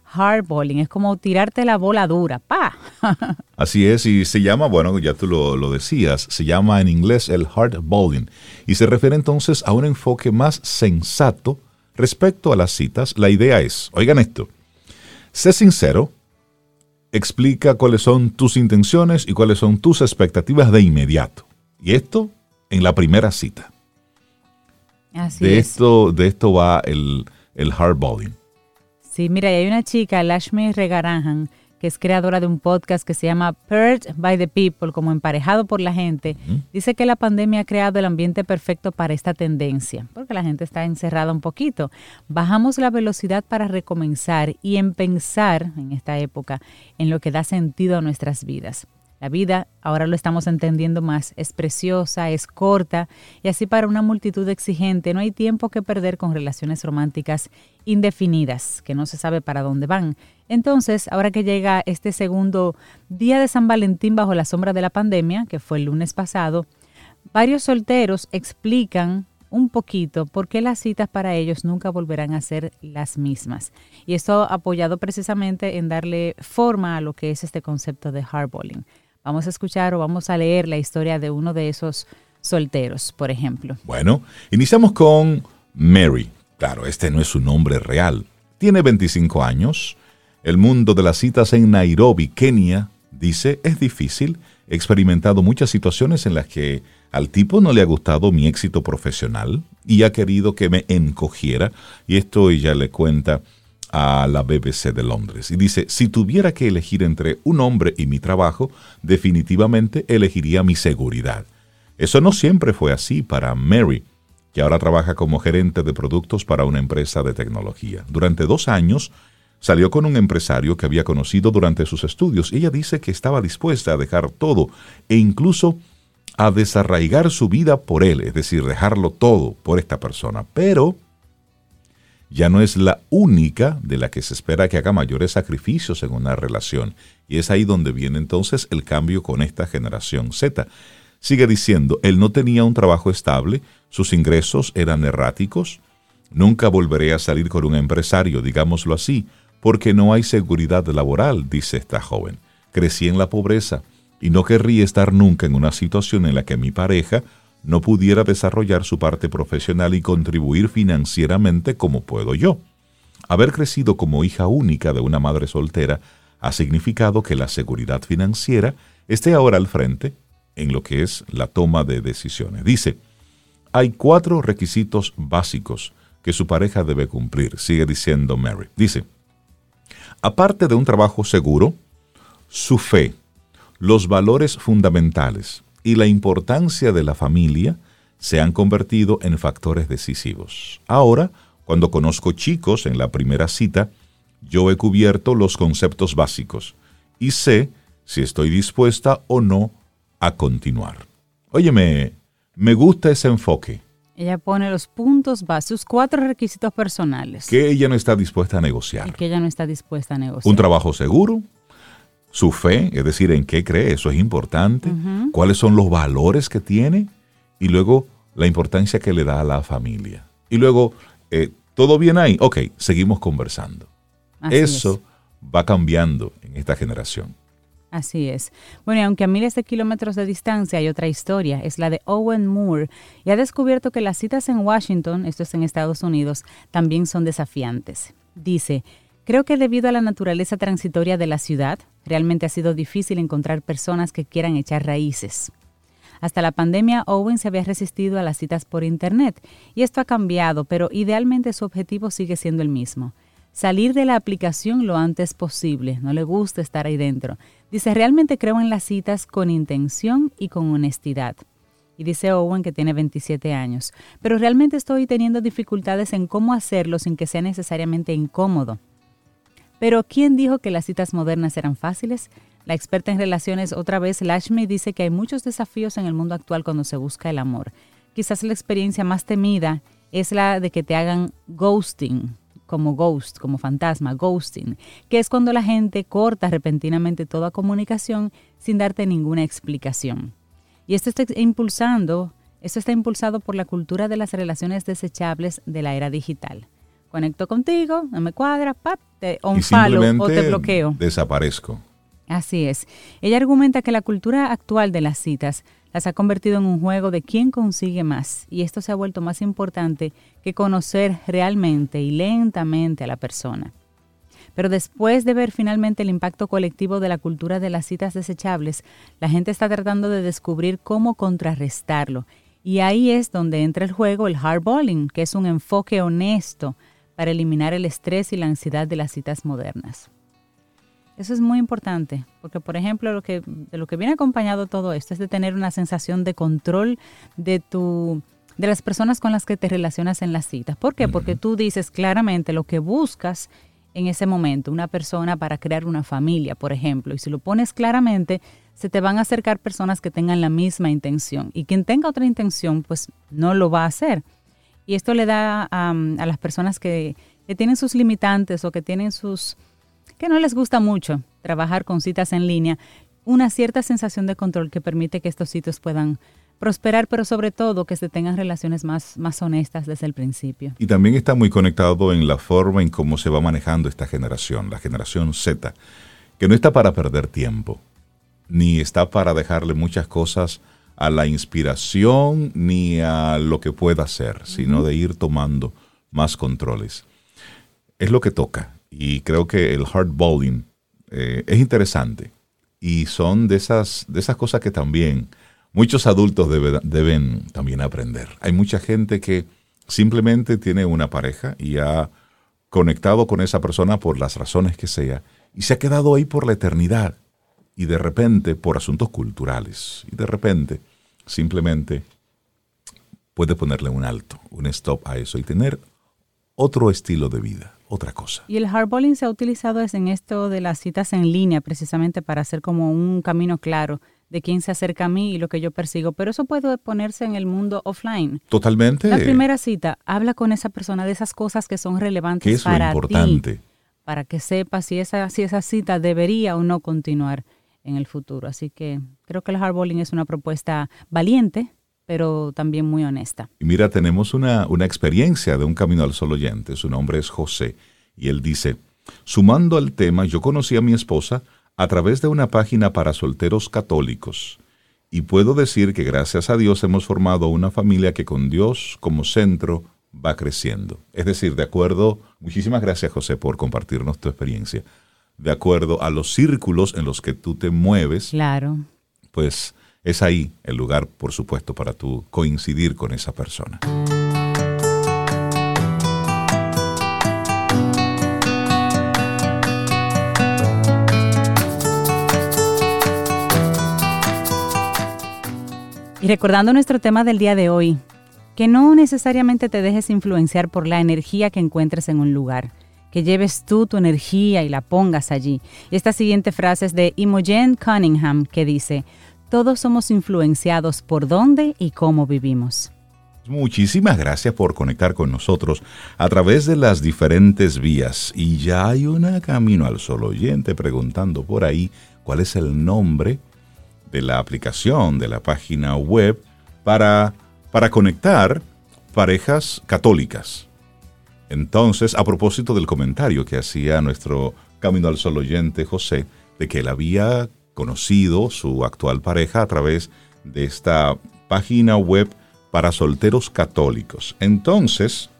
Hardballing es como tirarte la bola dura, pa. (laughs) Así es, y se llama, bueno, ya tú lo, lo decías, se llama en inglés el hardballing y se refiere entonces a un enfoque más sensato respecto a las citas. La idea es, oigan esto, sé sincero, explica cuáles son tus intenciones y cuáles son tus expectativas de inmediato. Y esto en la primera cita. Así de es. Esto, de esto va el, el hardballing. Sí, mira, hay una chica, Lashmi Regarahan, que es creadora de un podcast que se llama Purged by the People, como emparejado por la gente, dice que la pandemia ha creado el ambiente perfecto para esta tendencia, porque la gente está encerrada un poquito. Bajamos la velocidad para recomenzar y en pensar en esta época en lo que da sentido a nuestras vidas. La vida, ahora lo estamos entendiendo más, es preciosa, es corta y así para una multitud exigente no hay tiempo que perder con relaciones románticas indefinidas, que no se sabe para dónde van. Entonces, ahora que llega este segundo día de San Valentín bajo la sombra de la pandemia, que fue el lunes pasado, varios solteros explican un poquito por qué las citas para ellos nunca volverán a ser las mismas. Y esto apoyado precisamente en darle forma a lo que es este concepto de hardballing. Vamos a escuchar o vamos a leer la historia de uno de esos solteros, por ejemplo. Bueno, iniciamos con Mary. Claro, este no es su nombre real. Tiene 25 años. El mundo de las citas en Nairobi, Kenia, dice, es difícil. He experimentado muchas situaciones en las que al tipo no le ha gustado mi éxito profesional y ha querido que me encogiera. Y esto ella le cuenta a la BBC de Londres. Y dice, si tuviera que elegir entre un hombre y mi trabajo, definitivamente elegiría mi seguridad. Eso no siempre fue así para Mary, que ahora trabaja como gerente de productos para una empresa de tecnología. Durante dos años salió con un empresario que había conocido durante sus estudios. Ella dice que estaba dispuesta a dejar todo e incluso a desarraigar su vida por él, es decir, dejarlo todo por esta persona. Pero ya no es la única de la que se espera que haga mayores sacrificios en una relación. Y es ahí donde viene entonces el cambio con esta generación Z. Sigue diciendo, él no tenía un trabajo estable, sus ingresos eran erráticos. Nunca volveré a salir con un empresario, digámoslo así, porque no hay seguridad laboral, dice esta joven. Crecí en la pobreza y no querría estar nunca en una situación en la que mi pareja no pudiera desarrollar su parte profesional y contribuir financieramente como puedo yo. Haber crecido como hija única de una madre soltera ha significado que la seguridad financiera esté ahora al frente en lo que es la toma de decisiones. Dice, hay cuatro requisitos básicos que su pareja debe cumplir, sigue diciendo Mary. Dice, aparte de un trabajo seguro, su fe, los valores fundamentales, y la importancia de la familia se han convertido en factores decisivos. Ahora, cuando conozco chicos en la primera cita, yo he cubierto los conceptos básicos y sé si estoy dispuesta o no a continuar. Óyeme, me gusta ese enfoque. Ella pone los puntos básicos, sus cuatro requisitos personales. Que ella no está dispuesta a negociar. que ella no está dispuesta a negociar. Un trabajo seguro, su fe, es decir, en qué cree, eso es importante, cuáles son los valores que tiene y luego la importancia que le da a la familia. Y luego, eh, ¿todo bien ahí? Ok, seguimos conversando. eso va cambiando en esta generación. Así es. Bueno, y aunque a miles de kilómetros de distancia hay otra historia, es la de Owen Moore, y ha descubierto que las citas en Washington, esto es en Estados Unidos, también son desafiantes. Dice, Creo que debido a la naturaleza transitoria de la ciudad, realmente ha sido difícil encontrar personas que quieran echar raíces. Hasta la pandemia, Owen se había resistido a las citas por Internet y esto ha cambiado, pero idealmente su objetivo sigue siendo el mismo. Salir de la aplicación lo antes posible, no le gusta estar ahí dentro. Dice, realmente creo en las citas con intención y con honestidad. Y dice Owen que tiene 27 años, pero realmente estoy teniendo dificultades en cómo hacerlo sin que sea necesariamente incómodo. Pero ¿quién dijo que las citas modernas eran fáciles? La experta en relaciones, otra vez, Lashmi, dice que hay muchos desafíos en el mundo actual cuando se busca el amor. Quizás la experiencia más temida es la de que te hagan ghosting. como ghost, como fantasma, ghosting, que es cuando la gente corta repentinamente toda comunicación sin darte ninguna explicación. Y esto está impulsando, esto está impulsado por la cultura de las relaciones desechables de la era digital. Conecto contigo, no me cuadra, pap, te o te bloqueo. Desaparezco. Así es. Ella argumenta que la cultura actual de las citas las ha convertido en un juego de quién consigue más y esto se ha vuelto más importante que conocer realmente y lentamente a la persona. Pero después de ver finalmente el impacto colectivo de la cultura de las citas desechables, la gente está tratando de descubrir cómo contrarrestarlo. Y ahí es donde entra el juego el hardballing, que es un enfoque honesto para eliminar el estrés y la ansiedad de las citas modernas. Eso es muy importante, porque por ejemplo, lo que, de lo que viene acompañado todo esto es de tener una sensación de control de tu de las personas con las que te relacionas en las citas. ¿Por qué? Porque tú dices claramente lo que buscas en ese momento, una persona para crear una familia, por ejemplo, y si lo pones claramente, se te van a acercar personas que tengan la misma intención. Y quien tenga otra intención, pues no lo va a hacer. Y esto le da a las personas que, que tienen sus limitantes o que tienen sus que no les gusta mucho trabajar con citas en línea, una cierta sensación de control que permite que estos sitios puedan prosperar, pero sobre todo que se tengan relaciones más, más honestas desde el principio. Y también está muy conectado en la forma en cómo se va manejando esta generación, la generación Z, que no está para perder tiempo, ni está para dejarle muchas cosas a la inspiración ni a lo que pueda hacer, sino de ir tomando más controles. Es lo que toca y creo que el hardballing eh, es interesante. Y son de esas, de esas cosas que también muchos adultos deben también aprender. Hay mucha gente que simplemente tiene una pareja y ha conectado con esa persona por las razones que sea y se ha quedado ahí por la eternidad. Y de repente, por asuntos culturales, y de repente, simplemente puede ponerle un alto, un stop a eso y tener otro estilo de vida otra cosa. Y el hardballing se ha utilizado en esto de las citas en línea, precisamente para hacer como un camino claro de quién se acerca a mí y lo que yo persigo, pero eso puede ponerse en el mundo offline. Totalmente. La primera cita, habla con esa persona de esas cosas que son relevantes es para importante? ti, para que sepa si esa, si esa cita debería o no continuar en el futuro. Así que creo que el hardballing es una propuesta valiente, pero también muy honesta. Mira, tenemos una, una experiencia de un Camino al Sol oyente. Su nombre es José. Y él dice, sumando al tema, yo conocí a mi esposa a través de una página para solteros católicos. Y puedo decir que gracias a Dios hemos formado una familia que con Dios como centro va creciendo. Es decir, de acuerdo, muchísimas gracias José por compartirnos tu experiencia. De acuerdo a los círculos en los que tú te mueves. Claro. Pues es ahí el lugar, por supuesto, para tú coincidir con esa persona. Y recordando nuestro tema del día de hoy, que no necesariamente te dejes influenciar por la energía que encuentres en un lugar, que lleves tú tu energía y la pongas allí. Esta siguiente frase es de Imogen Cunningham que dice, todos somos influenciados por dónde y cómo vivimos. Muchísimas gracias por conectar con nosotros a través de las diferentes vías. Y ya hay una camino al solo oyente preguntando por ahí cuál es el nombre de la aplicación, de la página web para, para conectar parejas católicas. Entonces, a propósito del comentario que hacía nuestro Camino al Sol oyente José, de que él había conocido su actual pareja a través de esta página web para solteros católicos. Entonces,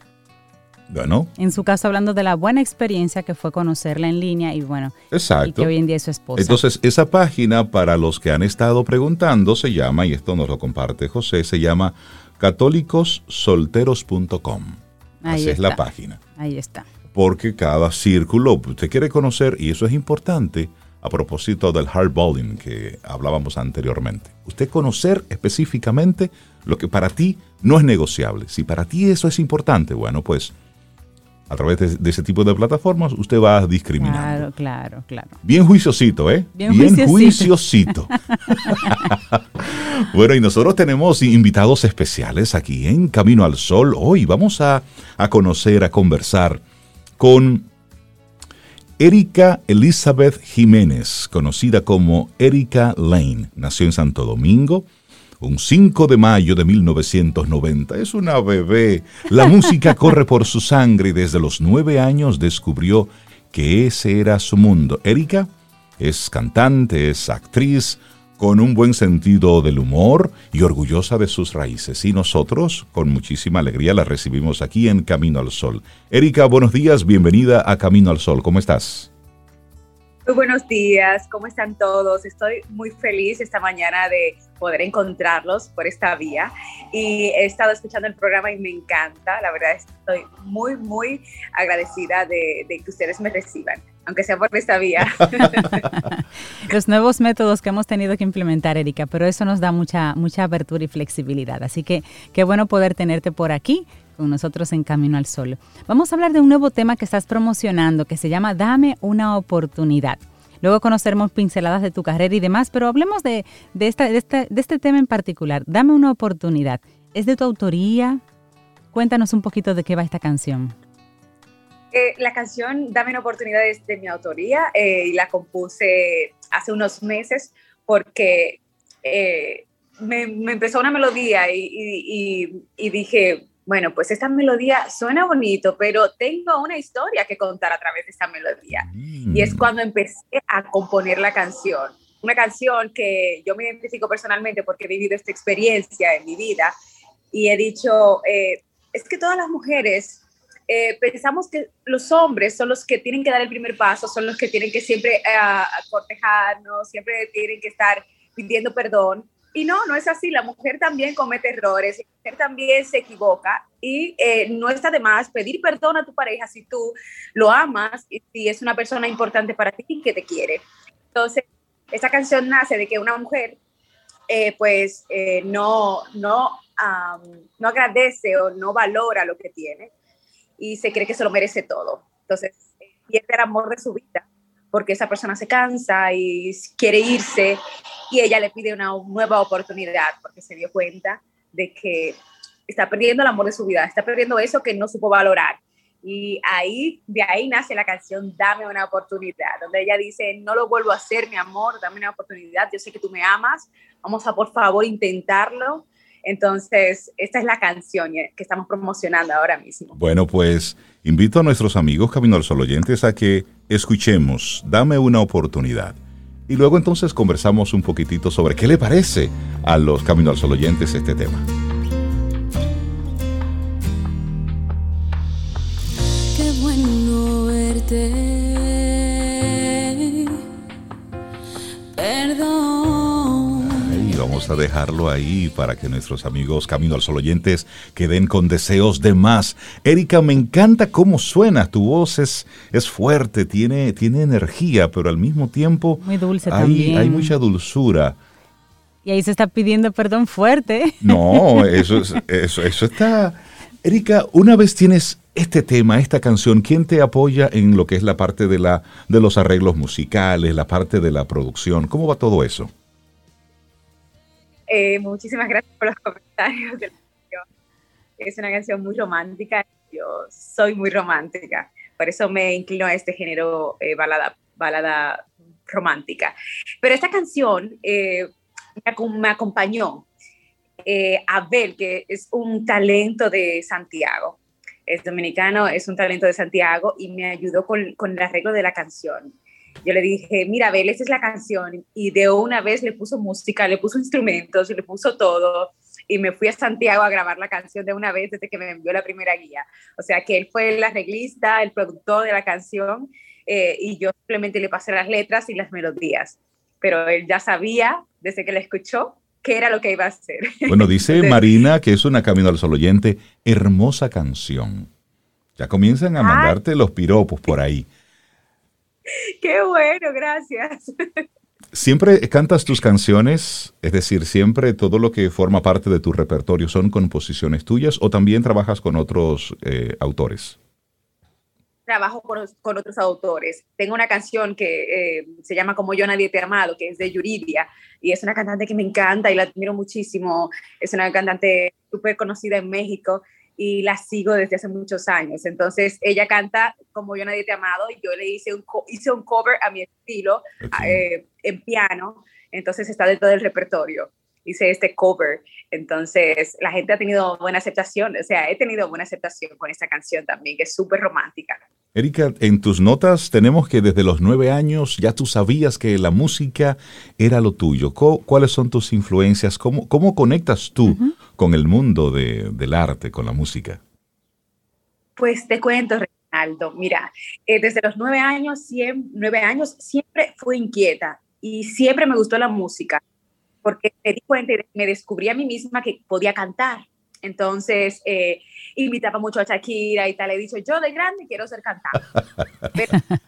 bueno. En su caso, hablando de la buena experiencia que fue conocerla en línea y bueno, exacto. y que hoy en día es su esposa. Entonces, esa página, para los que han estado preguntando, se llama, y esto nos lo comparte José, se llama católicossolteros.com. Así es la página. Ahí está. Porque cada círculo, usted quiere conocer, y eso es importante, a propósito del hardballing que hablábamos anteriormente. Usted conocer específicamente lo que para ti no es negociable. Si para ti eso es importante, bueno, pues a través de, ese tipo de plataformas usted va a discriminar. Claro, claro, claro. Bien juiciosito, ¿eh? Bien, juiciosito. (laughs) bueno, y nosotros tenemos invitados especiales aquí en Camino al Sol. Hoy vamos a, a conocer, a conversar con Erika Elizabeth Jiménez, conocida como Erika Lane. Nació en Santo Domingo un 5 de mayo de 1990. Es una bebé. La música (laughs) corre por su sangre y desde los nueve años descubrió que ese era su mundo. Erika es cantante, es actriz, con un buen sentido del humor y orgullosa de sus raíces. Y nosotros, con muchísima alegría, la recibimos aquí en Camino al Sol. Erika, buenos días, bienvenida a Camino al Sol. ¿Cómo estás? Muy buenos días, ¿cómo están todos? Estoy muy feliz esta mañana de poder encontrarlos por esta vía y he estado escuchando el programa y me encanta, la verdad estoy muy, muy agradecida de, de que ustedes me reciban aunque sea por esta vía. (laughs) Los nuevos métodos que hemos tenido que implementar, Erika, pero eso nos da mucha, mucha apertura y flexibilidad. Así que qué bueno poder tenerte por aquí con nosotros en Camino al Sol. Vamos a hablar de un nuevo tema que estás promocionando que se llama Dame una oportunidad. Luego conoceremos pinceladas de tu carrera y demás, pero hablemos de, este tema en particular. Dame una oportunidad. ¿Es de tu autoría? Cuéntanos un poquito de qué va esta canción. Eh, la canción Dame una oportunidad es de mi autoría eh, y la compuse hace unos meses porque eh, me, empezó una melodía y, dije, bueno, pues esta melodía suena bonito, pero tengo una historia que contar a través de esta melodía. Y es mm. cuando empecé a componer la canción. Una canción que yo me identifico personalmente porque he vivido esta experiencia en mi vida y he dicho, es que todas las mujeres eh, pensamos que los hombres son los que tienen que dar el primer paso, son los que tienen que siempre eh, cortejarnos, siempre tienen que estar pidiendo perdón. Y no, no es así. La mujer también comete errores, la mujer también se equivoca y eh, no está de más pedir perdón a tu pareja si tú lo amas y es una persona importante para ti y que te quiere. Entonces, esta canción nace de que una mujer, pues, no, no, no agradece o no valora lo que tiene y se cree que se lo merece todo. Entonces, pierde el amor de su vida porque esa persona se cansa y quiere irse y ella le pide una nueva oportunidad porque se dio cuenta de que está perdiendo el amor de su vida, está perdiendo eso que no supo valorar. Y ahí, de ahí nace la canción Dame una oportunidad, donde ella dice, no lo vuelvo a hacer, mi amor, dame una oportunidad, yo sé que tú me amas, vamos a por favor intentarlo entonces, esta es la canción que estamos promocionando ahora mismo. Bueno, pues invito a nuestros amigos Camino al Sol oyentes a que escuchemos, dame una oportunidad. Y luego entonces conversamos un poquitito sobre qué le parece a los Camino al Sol oyentes este tema. A dejarlo ahí para que nuestros amigos Camino al Sol oyentes queden con deseos de más. Erika, me encanta cómo suena. Tu voz es, es fuerte, tiene, tiene energía, pero al mismo tiempo Muy dulce hay, también. hay mucha dulzura. Y ahí se está pidiendo perdón fuerte. No, (laughs) eso, eso, eso está... Erika, una vez tienes este tema, esta canción, ¿quién te apoya en lo que es la parte de, la, de los arreglos musicales, la parte de la producción? ¿Cómo va todo eso? Eh, muchísimas gracias por los (laughs) comentarios. Es una canción muy romántica. Yo soy muy romántica. Por eso me inclino a este género eh, balada, balada romántica. Pero esta canción eh, me, acompañó Abel, que es un talento de Santiago. Es dominicano, es un talento de Santiago y me ayudó con el arreglo de la canción yo le dije, mira, Abel, esa es la canción. Y de una vez le puso música, le puso instrumentos le puso todo. Y me fui a Santiago a grabar la canción de una vez desde que me envió la primera guía. O sea que él fue el arreglista, el productor de la canción eh, y yo simplemente le pasé las letras y las melodías. Pero él ya sabía, desde que la escuchó, qué era lo que iba a hacer. Bueno, dice (laughs) Marina que es una Camino al Sol oyente, hermosa canción. Ya comienzan a mandarte los piropos por ahí. (laughs) Qué bueno, gracias. ¿Siempre cantas tus canciones? Es decir, ¿siempre todo lo que forma parte de tu repertorio son composiciones tuyas o también trabajas con otros eh, autores? Trabajo con, otros autores. Tengo una canción que eh, se llama Como yo nadie te ha amado, que es de Yuridia, y es una cantante que me encanta y la admiro muchísimo. Es una cantante súper conocida en México y la sigo desde hace muchos años. Entonces, ella canta como Yo Nadie Te Amado y yo le hice un, hice un cover a mi estilo eh, en piano, entonces está dentro del repertorio. Hice este cover, entonces la gente ha tenido buena aceptación, o sea, he tenido buena aceptación con esta canción también, que es súper romántica. Erika, en tus notas tenemos que desde los nueve años ya tú sabías que la música era lo tuyo. ¿Cuáles son tus influencias? ¿Cómo, cómo conectas tú con el mundo del arte, con la música? Pues te cuento, Reinaldo. Mira, eh, desde los nueve años, nueve años siempre fui inquieta y siempre me gustó la música porque me di cuenta me descubrí a mí misma que podía cantar. Entonces, eh, invitaba mucho a Shakira y tal. He dicho, yo de grande quiero ser cantante. (laughs)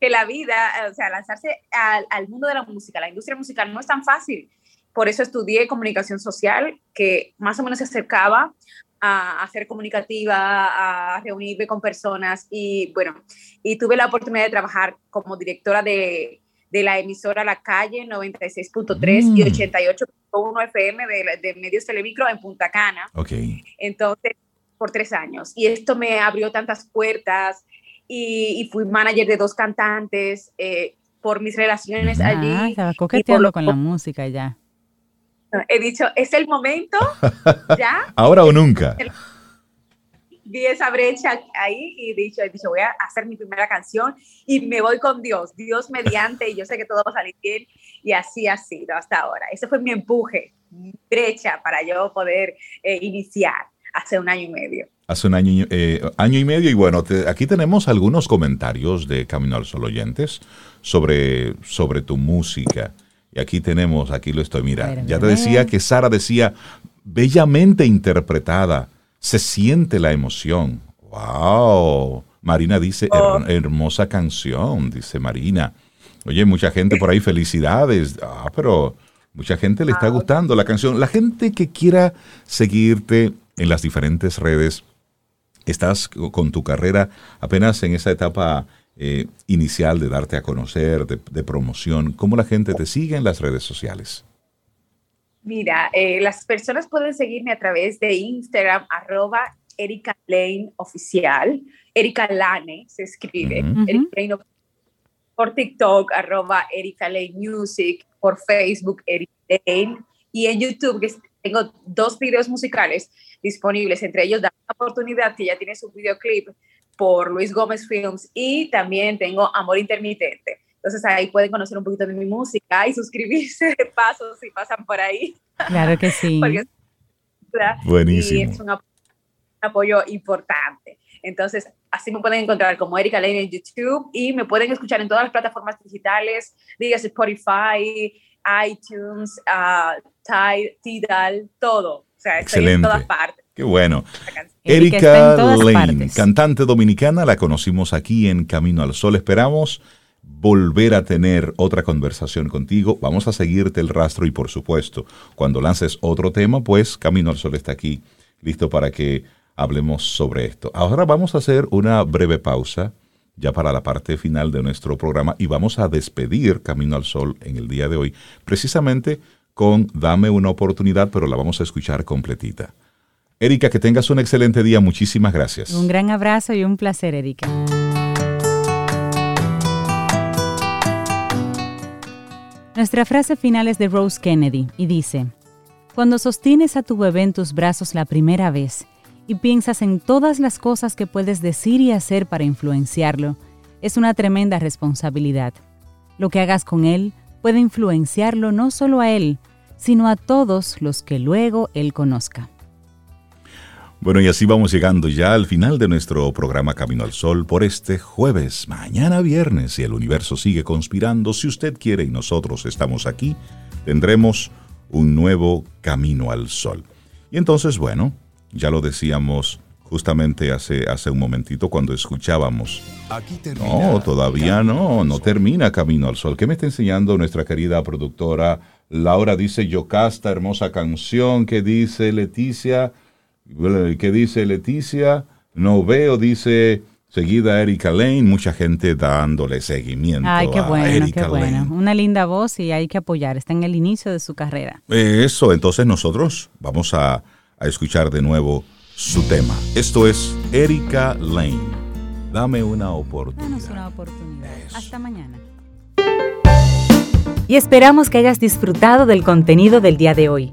que la vida, o sea, lanzarse al, al, mundo de la música, la industria musical no es tan fácil. Por eso estudié comunicación social, que más o menos se acercaba a, a, ser comunicativa, a reunirme con personas y bueno, y tuve la oportunidad de trabajar como directora de, de la emisora La Calle 96.3 y 88 mm uno FM de, Medios Telemicro en Punta Cana. Ok. Entonces, por tres años. Y esto me abrió tantas puertas y, fui manager de dos cantantes eh, por mis relaciones allí. Ah, estaba coqueteando con la música ya. He dicho, es el momento, ya. (laughs) Ahora o nunca. Vi esa brecha ahí y he dicho, he dicho, voy a hacer mi primera canción y me voy con Dios, Dios mediante, y yo sé que todo va a salir bien y así ha sido hasta ahora. Ese fue mi empuje, mi brecha para yo poder eh, iniciar hace un año y medio. Hace un año, eh, año y medio y bueno, aquí tenemos algunos comentarios de Camino al Sol oyentes sobre, sobre tu música. Y aquí tenemos, aquí lo estoy mirando. Ya te decía que Sara decía, bellamente interpretada, se siente la emoción. ¡Wow! Marina dice, oh. hermosa canción, dice Marina. Oye, mucha gente por ahí, felicidades. Ah, pero mucha gente le está gustando la canción. La gente que quiera seguirte en las diferentes redes, estás con tu carrera apenas en esa etapa eh, inicial de darte a conocer, de, promoción. ¿Cómo la gente te sigue en las redes sociales? Mira, eh, las personas pueden seguirme a través de Instagram, arroba Erika Lane Oficial. Erika Lane se escribe. Erika Lane por TikTok, arroba Erika Lane Music, por Facebook, Erika Lane, y en YouTube, que tengo dos videos musicales disponibles, entre ellos Da una oportunidad, que ya tiene su videoclip por Luis Gómez Films, y también tengo Amor Intermitente. Entonces ahí pueden conocer un poquito de mi música y suscribirse de paso si pasan por ahí. Claro que sí. (laughs) Buenísimo. Y es un apoyo importante. Entonces, así me pueden encontrar como Erika Lane en YouTube y me pueden escuchar en todas las plataformas digitales, digas Spotify, iTunes, uh, Tidal, todo. O sea, estoy en todas partes. Qué bueno. Erika Lane, cantante dominicana, la conocimos aquí en Camino al Sol. Esperamos volver a tener otra conversación contigo. Vamos a seguirte el rastro y por supuesto, cuando lances otro tema, pues Camino al Sol está aquí, listo para que hablemos sobre esto. Ahora vamos a hacer una breve pausa ya para la parte final de nuestro programa y vamos a despedir Camino al Sol en el día de hoy, precisamente con Dame una oportunidad, pero la vamos a escuchar completita. Erika, que tengas un excelente día. Muchísimas gracias. Un gran abrazo y un placer, Erika. Nuestra frase final es de Rose Kennedy y dice, Cuando sostienes a tu bebé en tus brazos la primera vez, y piensas en todas las cosas que puedes decir y hacer para influenciarlo, es una tremenda responsabilidad. Lo que hagas con él puede influenciarlo no solo a él, sino a todos los que luego él conozca. Bueno, y así vamos llegando ya al final de nuestro programa Camino al Sol por este jueves. Mañana viernes, si el universo sigue conspirando, si usted quiere y nosotros estamos aquí, tendremos un nuevo Camino al Sol. Y entonces, bueno, ya lo decíamos justamente hace, hace un momentito cuando escuchábamos. no, todavía no, no termina Camino al Sol. ¿Qué me está enseñando nuestra querida productora Laura? Dice Yocasta, hermosa canción. ¿Qué dice Leticia? ¿Qué dice Leticia? No veo, dice seguida Erika Lane, mucha gente dándole seguimiento. Ay, qué bueno, qué bueno. Una linda voz y hay que apoyar, está en el inicio de su carrera. Eso, entonces nosotros vamos a a escuchar de nuevo su tema. Esto es Erika Lane. Dame una oportunidad. Danos una oportunidad. Hasta mañana. Y esperamos que hayas disfrutado del contenido del día de hoy.